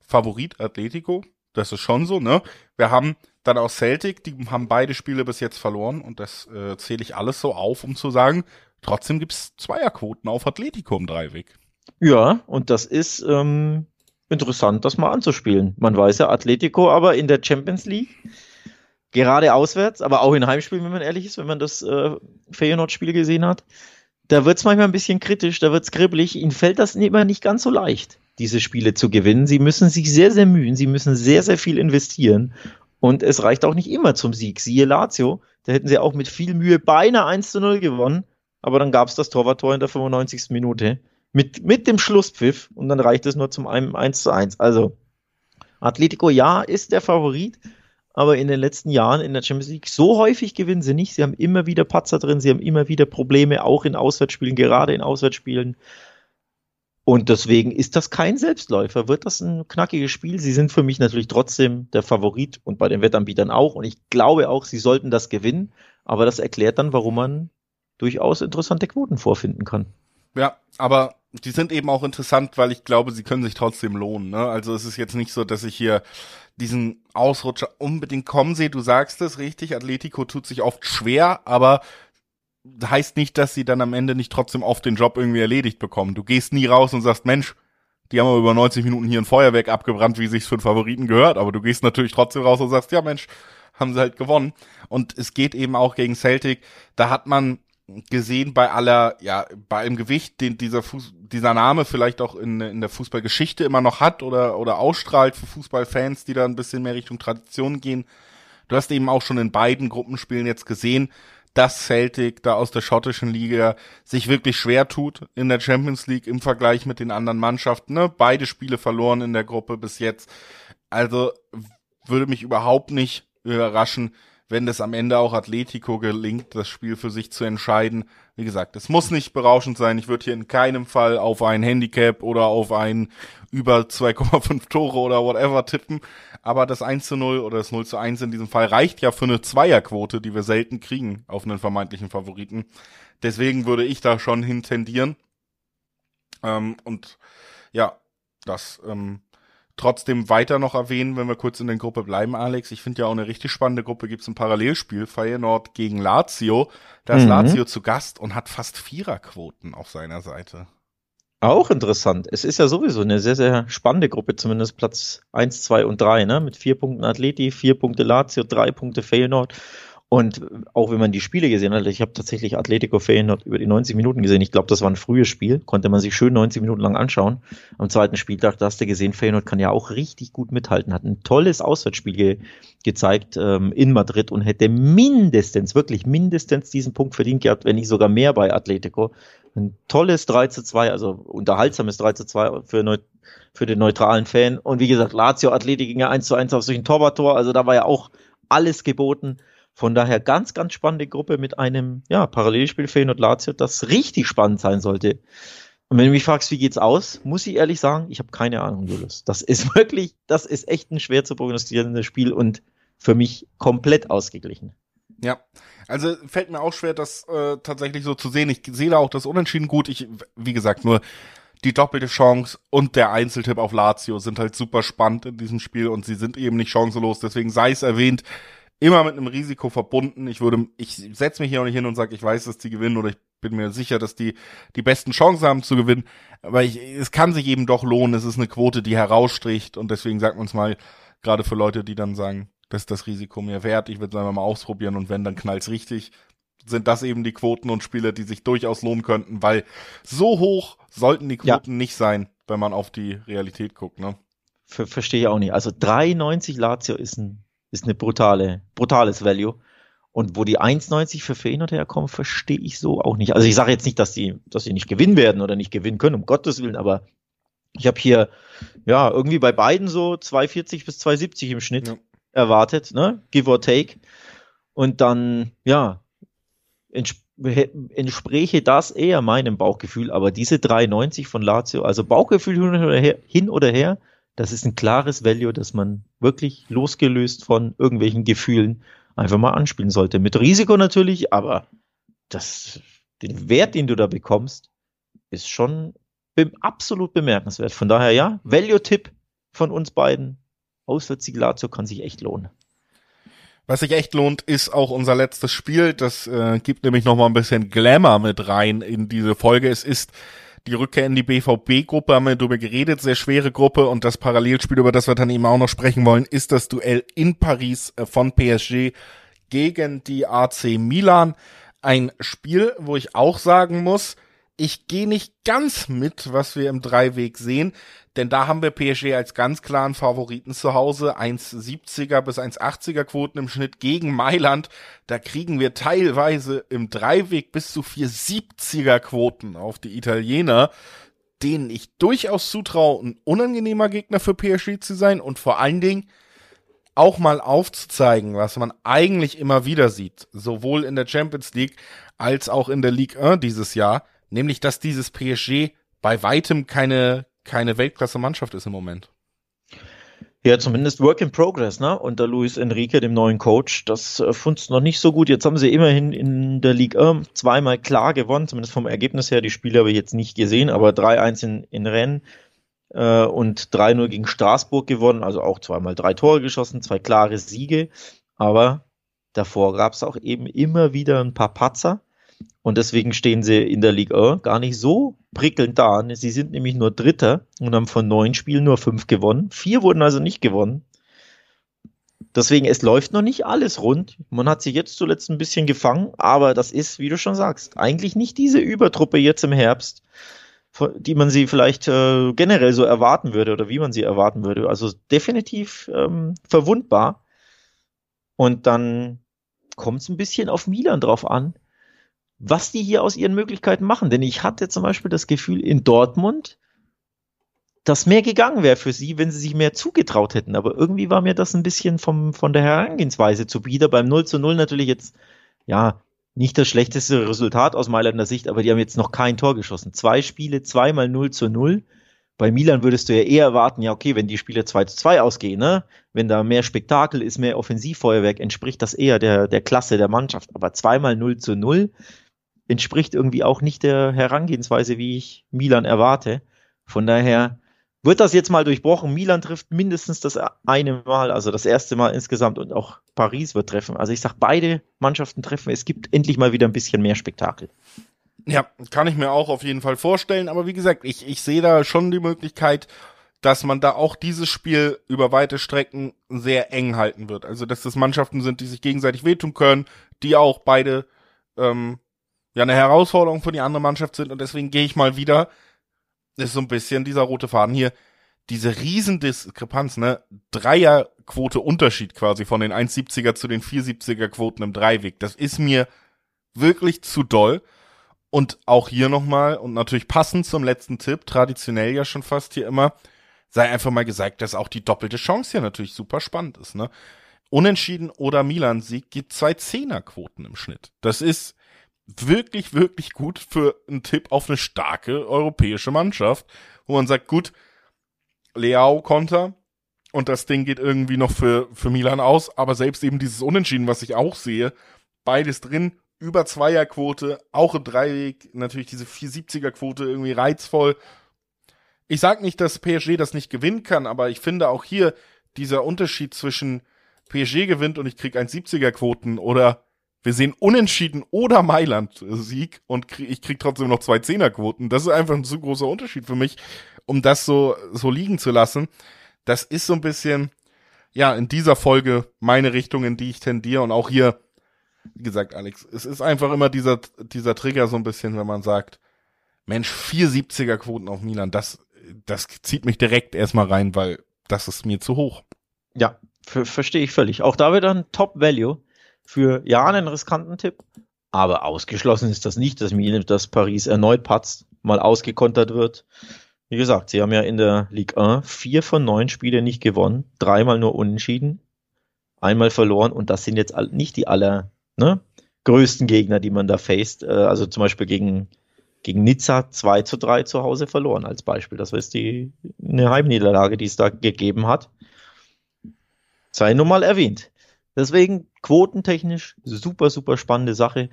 Favorit Atletico. Das ist schon so, ne? Wir haben dann auch Celtic, die haben beide Spiele bis jetzt verloren und das äh, zähle ich alles so auf, um zu sagen, trotzdem gibt's Zweierquoten auf Atletico im Dreiweg.
Ja, und das ist ähm, interessant, das mal anzuspielen. Man weiß ja, Atletico aber in der Champions League, gerade auswärts, aber auch in Heimspielen, wenn man ehrlich ist, wenn man das äh, Feyenoord-Spiel gesehen hat, da wird's manchmal ein bisschen kritisch, da wird's kribbelig. Ihnen fällt das immer nicht ganz so leicht, diese Spiele zu gewinnen. Sie müssen sich sehr, sehr mühen, sie müssen sehr, sehr viel investieren. Und es reicht auch nicht immer zum Sieg. Siehe Lazio, da hätten sie auch mit viel Mühe beinahe 1 zu 0 gewonnen, aber dann gab es das Torwarttor in der 95. Minute mit, mit dem Schlusspfiff und dann reicht es nur zum 1 zu 1. Also, Atletico, ja, ist der Favorit, aber in den letzten Jahren in der Champions League so häufig gewinnen sie nicht. Sie haben immer wieder Patzer drin, sie haben immer wieder Probleme, auch in Auswärtsspielen, gerade in Auswärtsspielen. Und deswegen ist das kein Selbstläufer. Wird das ein knackiges Spiel? Sie sind für mich natürlich trotzdem der Favorit und bei den Wettanbietern auch. Und ich glaube auch, sie sollten das gewinnen. Aber das erklärt dann, warum man durchaus interessante Quoten vorfinden kann.
Ja, aber die sind eben auch interessant, weil ich glaube, sie können sich trotzdem lohnen. Ne? Also es ist jetzt nicht so, dass ich hier diesen Ausrutscher unbedingt kommen sehe. Du sagst es richtig, Atletico tut sich oft schwer, aber heißt nicht, dass sie dann am Ende nicht trotzdem oft den Job irgendwie erledigt bekommen. Du gehst nie raus und sagst, Mensch, die haben aber über 90 Minuten hier ein Feuerwerk abgebrannt, wie sich's für einen Favoriten gehört, aber du gehst natürlich trotzdem raus und sagst, ja Mensch, haben sie halt gewonnen. Und es geht eben auch gegen Celtic. Da hat man gesehen bei aller, ja, bei allem Gewicht, den dieser Fuß, dieser Name vielleicht auch in, in der Fußballgeschichte immer noch hat oder, oder ausstrahlt für Fußballfans, die da ein bisschen mehr Richtung Tradition gehen. Du hast eben auch schon in beiden Gruppenspielen jetzt gesehen, dass Celtic da aus der schottischen Liga sich wirklich schwer tut in der Champions League im Vergleich mit den anderen Mannschaften. Ne? Beide Spiele verloren in der Gruppe bis jetzt. Also würde mich überhaupt nicht überraschen, wenn das am Ende auch Atletico gelingt, das Spiel für sich zu entscheiden. Wie gesagt, es muss nicht berauschend sein. Ich würde hier in keinem Fall auf ein Handicap oder auf ein über 2,5 Tore oder whatever tippen. Aber das 1 zu 0 oder das 0 zu 1 in diesem Fall reicht ja für eine Zweierquote, die wir selten kriegen auf einen vermeintlichen Favoriten. Deswegen würde ich da schon hintendieren. Ähm, und ja, das ähm, trotzdem weiter noch erwähnen, wenn wir kurz in der Gruppe bleiben, Alex. Ich finde ja auch eine richtig spannende Gruppe. Gibt es ein Parallelspiel, Feyenoord gegen Lazio. Da ist mhm. Lazio zu Gast und hat fast Viererquoten auf seiner Seite.
Auch interessant. Es ist ja sowieso eine sehr, sehr spannende Gruppe, zumindest Platz 1, 2 und 3, ne? Mit vier Punkten Atleti, vier Punkte Lazio, drei Punkte Feyenoord. Und auch wenn man die Spiele gesehen hat, ich habe tatsächlich Atletico Feyenoord über die 90 Minuten gesehen. Ich glaube, das war ein frühes Spiel, konnte man sich schön 90 Minuten lang anschauen. Am zweiten Spieltag, da hast du gesehen, Feyenoord kann ja auch richtig gut mithalten. Hat ein tolles Auswärtsspiel ge gezeigt ähm, in Madrid und hätte mindestens, wirklich mindestens diesen Punkt verdient gehabt, wenn nicht sogar mehr bei Atletico. Ein tolles 3 zu 2, also unterhaltsames 3 zu 2 für, für den neutralen Fan. Und wie gesagt, Lazio Athletik ging ja 1 zu 1 auf solchen Torwarttor, also da war ja auch alles geboten. Von daher ganz, ganz spannende Gruppe mit einem ja, Parallelspiel Feyenoord Lazio, das richtig spannend sein sollte. Und wenn du mich fragst, wie geht's aus, muss ich ehrlich sagen, ich habe keine Ahnung, Julius. Das ist *laughs* wirklich, das ist echt ein schwer zu prognostizierendes Spiel und für mich komplett ausgeglichen.
Ja, also fällt mir auch schwer, das äh, tatsächlich so zu sehen. Ich sehe da auch das Unentschieden gut. Ich, wie gesagt, nur die doppelte Chance und der Einzeltipp auf Lazio sind halt super spannend in diesem Spiel und sie sind eben nicht chancenlos. Deswegen sei es erwähnt, immer mit einem Risiko verbunden. Ich würde, ich setze mich hier auch nicht hin und sage, ich weiß, dass die gewinnen oder ich bin mir sicher, dass die die besten Chancen haben zu gewinnen. Aber ich, es kann sich eben doch lohnen. Es ist eine Quote, die herausstricht und deswegen sagt man es mal, gerade für Leute, die dann sagen, das ist das Risiko mir wert. Ich würde es einfach mal ausprobieren und wenn, dann knallt's richtig. Sind das eben die Quoten und Spiele, die sich durchaus lohnen könnten, weil so hoch sollten die Quoten ja. nicht sein, wenn man auf die Realität guckt, ne?
Ver Verstehe ich auch nicht. Also 3,90 Lazio ist ein, ist eine brutale, brutales Value. Und wo die 1,90 für Feyenoord herkommen, verstehe ich so auch nicht. Also ich sage jetzt nicht, dass die, dass sie nicht gewinnen werden oder nicht gewinnen können, um Gottes Willen, aber ich habe hier ja irgendwie bei beiden so 2,40 bis 2,70 im Schnitt. Ja erwartet, ne? Give or take. Und dann, ja, entspräche das eher meinem Bauchgefühl, aber diese 3,90 von Lazio, also Bauchgefühl hin oder, her, hin oder her, das ist ein klares Value, das man wirklich losgelöst von irgendwelchen Gefühlen einfach mal anspielen sollte. Mit Risiko natürlich, aber das, den Wert, den du da bekommst, ist schon absolut bemerkenswert. Von daher ja, Value-Tipp von uns beiden, Auswärtssieg Lazio kann sich echt lohnen.
Was sich echt lohnt, ist auch unser letztes Spiel. Das äh, gibt nämlich noch mal ein bisschen Glamour mit rein in diese Folge. Es ist die Rückkehr in die BVB-Gruppe, haben wir darüber geredet, sehr schwere Gruppe und das Parallelspiel, über das wir dann eben auch noch sprechen wollen, ist das Duell in Paris äh, von PSG gegen die AC Milan. Ein Spiel, wo ich auch sagen muss, ich gehe nicht ganz mit, was wir im Dreiweg sehen, denn da haben wir PSG als ganz klaren Favoriten zu Hause. 1,70er bis 1,80er Quoten im Schnitt gegen Mailand. Da kriegen wir teilweise im Dreiweg bis zu 4,70er Quoten auf die Italiener, denen ich durchaus zutraue, ein unangenehmer Gegner für PSG zu sein und vor allen Dingen auch mal aufzuzeigen, was man eigentlich immer wieder sieht, sowohl in der Champions League als auch in der Ligue 1 dieses Jahr nämlich dass dieses PSG bei weitem keine, keine Weltklasse-Mannschaft ist im Moment.
Ja, zumindest Work in Progress, ne? Unter Luis Enrique, dem neuen Coach. Das äh, funzt noch nicht so gut. Jetzt haben sie immerhin in der Liga zweimal klar gewonnen, zumindest vom Ergebnis her. Die Spiele habe ich jetzt nicht gesehen, aber 3-1 in, in Rennes äh, und 3-0 gegen Straßburg gewonnen, also auch zweimal drei Tore geschossen, zwei klare Siege. Aber davor gab es auch eben immer wieder ein paar Patzer. Und deswegen stehen sie in der Liga gar nicht so prickelnd da. Sie sind nämlich nur Dritter und haben von neun Spielen nur fünf gewonnen. Vier wurden also nicht gewonnen. Deswegen, es läuft noch nicht alles rund. Man hat sich jetzt zuletzt ein bisschen gefangen, aber das ist, wie du schon sagst, eigentlich nicht diese Übertruppe jetzt im Herbst, die man sie vielleicht äh, generell so erwarten würde oder wie man sie erwarten würde. Also definitiv ähm, verwundbar. Und dann kommt es ein bisschen auf Milan drauf an was die hier aus ihren Möglichkeiten machen. Denn ich hatte zum Beispiel das Gefühl in Dortmund, dass mehr gegangen wäre für sie, wenn sie sich mehr zugetraut hätten. Aber irgendwie war mir das ein bisschen vom, von der Herangehensweise zu bieder. Beim 0 zu 0 natürlich jetzt, ja, nicht das schlechteste Resultat aus Mailänder Sicht, aber die haben jetzt noch kein Tor geschossen. Zwei Spiele, zweimal 0 zu 0. Bei Milan würdest du ja eher erwarten, ja, okay, wenn die Spiele 2 zu 2 ausgehen, ne? Wenn da mehr Spektakel ist, mehr Offensivfeuerwerk, entspricht das eher der, der Klasse der Mannschaft. Aber zweimal 0 zu 0 entspricht irgendwie auch nicht der Herangehensweise, wie ich Milan erwarte. Von daher wird das jetzt mal durchbrochen. Milan trifft mindestens das eine Mal, also das erste Mal insgesamt und auch Paris wird treffen. Also ich sag, beide Mannschaften treffen. Es gibt endlich mal wieder ein bisschen mehr Spektakel.
Ja, kann ich mir auch auf jeden Fall vorstellen. Aber wie gesagt, ich, ich sehe da schon die Möglichkeit, dass man da auch dieses Spiel über weite Strecken sehr eng halten wird. Also dass das Mannschaften sind, die sich gegenseitig wehtun können, die auch beide ähm, ja eine Herausforderung für die andere Mannschaft sind und deswegen gehe ich mal wieder, ist so ein bisschen dieser rote Faden hier, diese Riesendiskrepanz, ne? Dreierquote Unterschied quasi von den 1,70er zu den 4,70er Quoten im Dreiweg. Das ist mir wirklich zu doll. Und auch hier nochmal, und natürlich passend zum letzten Tipp, traditionell ja schon fast hier immer, sei einfach mal gesagt, dass auch die doppelte Chance hier natürlich super spannend ist, ne? Unentschieden oder Milan-Sieg gibt zwei Zehnerquoten im Schnitt. Das ist wirklich, wirklich gut für einen Tipp auf eine starke europäische Mannschaft, wo man sagt, gut, Leao Konter und das Ding geht irgendwie noch für, für Milan aus, aber selbst eben dieses Unentschieden, was ich auch sehe, beides drin, über Zweierquote, auch im Dreieck, natürlich diese 470er Quote irgendwie reizvoll. Ich sag nicht, dass PSG das nicht gewinnen kann, aber ich finde auch hier dieser Unterschied zwischen PSG gewinnt und ich krieg 1,70er Quoten oder wir sehen Unentschieden oder Mailand Sieg und krieg, ich krieg trotzdem noch zwei Zehnerquoten. Das ist einfach ein zu großer Unterschied für mich, um das so, so liegen zu lassen. Das ist so ein bisschen, ja, in dieser Folge meine Richtung, in die ich tendiere und auch hier, wie gesagt, Alex, es ist einfach immer dieser, dieser Trigger so ein bisschen, wenn man sagt, Mensch, 470er Quoten auf Milan, das, das zieht mich direkt erstmal rein, weil das ist mir zu hoch.
Ja, verstehe ich völlig. Auch da wieder ein Top-Value für ja einen riskanten Tipp. Aber ausgeschlossen ist das nicht, dass, mir, dass Paris erneut patzt, mal ausgekontert wird. Wie gesagt, sie haben ja in der Ligue 1 vier von neun Spiele nicht gewonnen, dreimal nur unentschieden, einmal verloren und das sind jetzt nicht die aller ne, größten Gegner, die man da faced. Äh, also zum Beispiel gegen, gegen Nizza 2 zu 3 zu Hause verloren als Beispiel. Das ist die eine Heimniederlage, die es da gegeben hat. Sei nun mal erwähnt. Deswegen quotentechnisch super, super spannende Sache.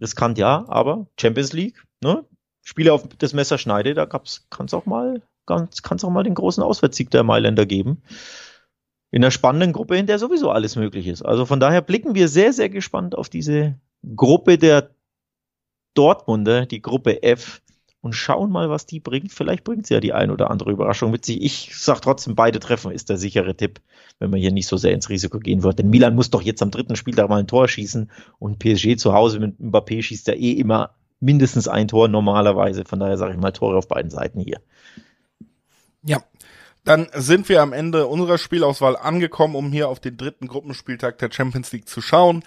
Riskant ja, aber Champions League, ne? Spiele auf das Messer schneide, da kann es auch mal, kann es auch mal den großen Auswärtssieg der Mailänder geben. In einer spannenden Gruppe, in der sowieso alles möglich ist. Also von daher blicken wir sehr, sehr gespannt auf diese Gruppe der Dortmunder, die Gruppe F, und schauen mal, was die bringt. Vielleicht bringt sie ja die ein oder andere Überraschung mit sich. Ich sag trotzdem, beide Treffen ist der sichere Tipp, wenn man hier nicht so sehr ins Risiko gehen wird. Denn Milan muss doch jetzt am dritten Spieltag mal ein Tor schießen und PSG zu Hause mit Mbappé schießt ja eh immer mindestens ein Tor normalerweise. Von daher sage ich mal Tore auf beiden Seiten hier.
Ja, dann sind wir am Ende unserer Spielauswahl angekommen, um hier auf den dritten Gruppenspieltag der Champions League zu schauen.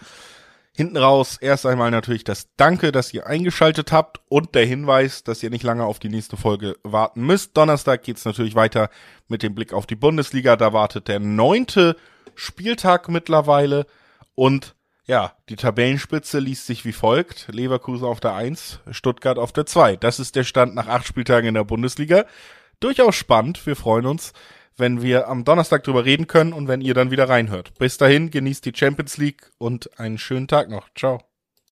Hinten raus erst einmal natürlich das Danke, dass ihr eingeschaltet habt und der Hinweis, dass ihr nicht lange auf die nächste Folge warten müsst. Donnerstag geht's natürlich weiter mit dem Blick auf die Bundesliga. Da wartet der neunte Spieltag mittlerweile und ja, die Tabellenspitze liest sich wie folgt. Leverkusen auf der Eins, Stuttgart auf der Zwei. Das ist der Stand nach acht Spieltagen in der Bundesliga. Durchaus spannend. Wir freuen uns wenn wir am Donnerstag drüber reden können und wenn ihr dann wieder reinhört. Bis dahin, genießt die Champions League und einen schönen Tag noch. Ciao.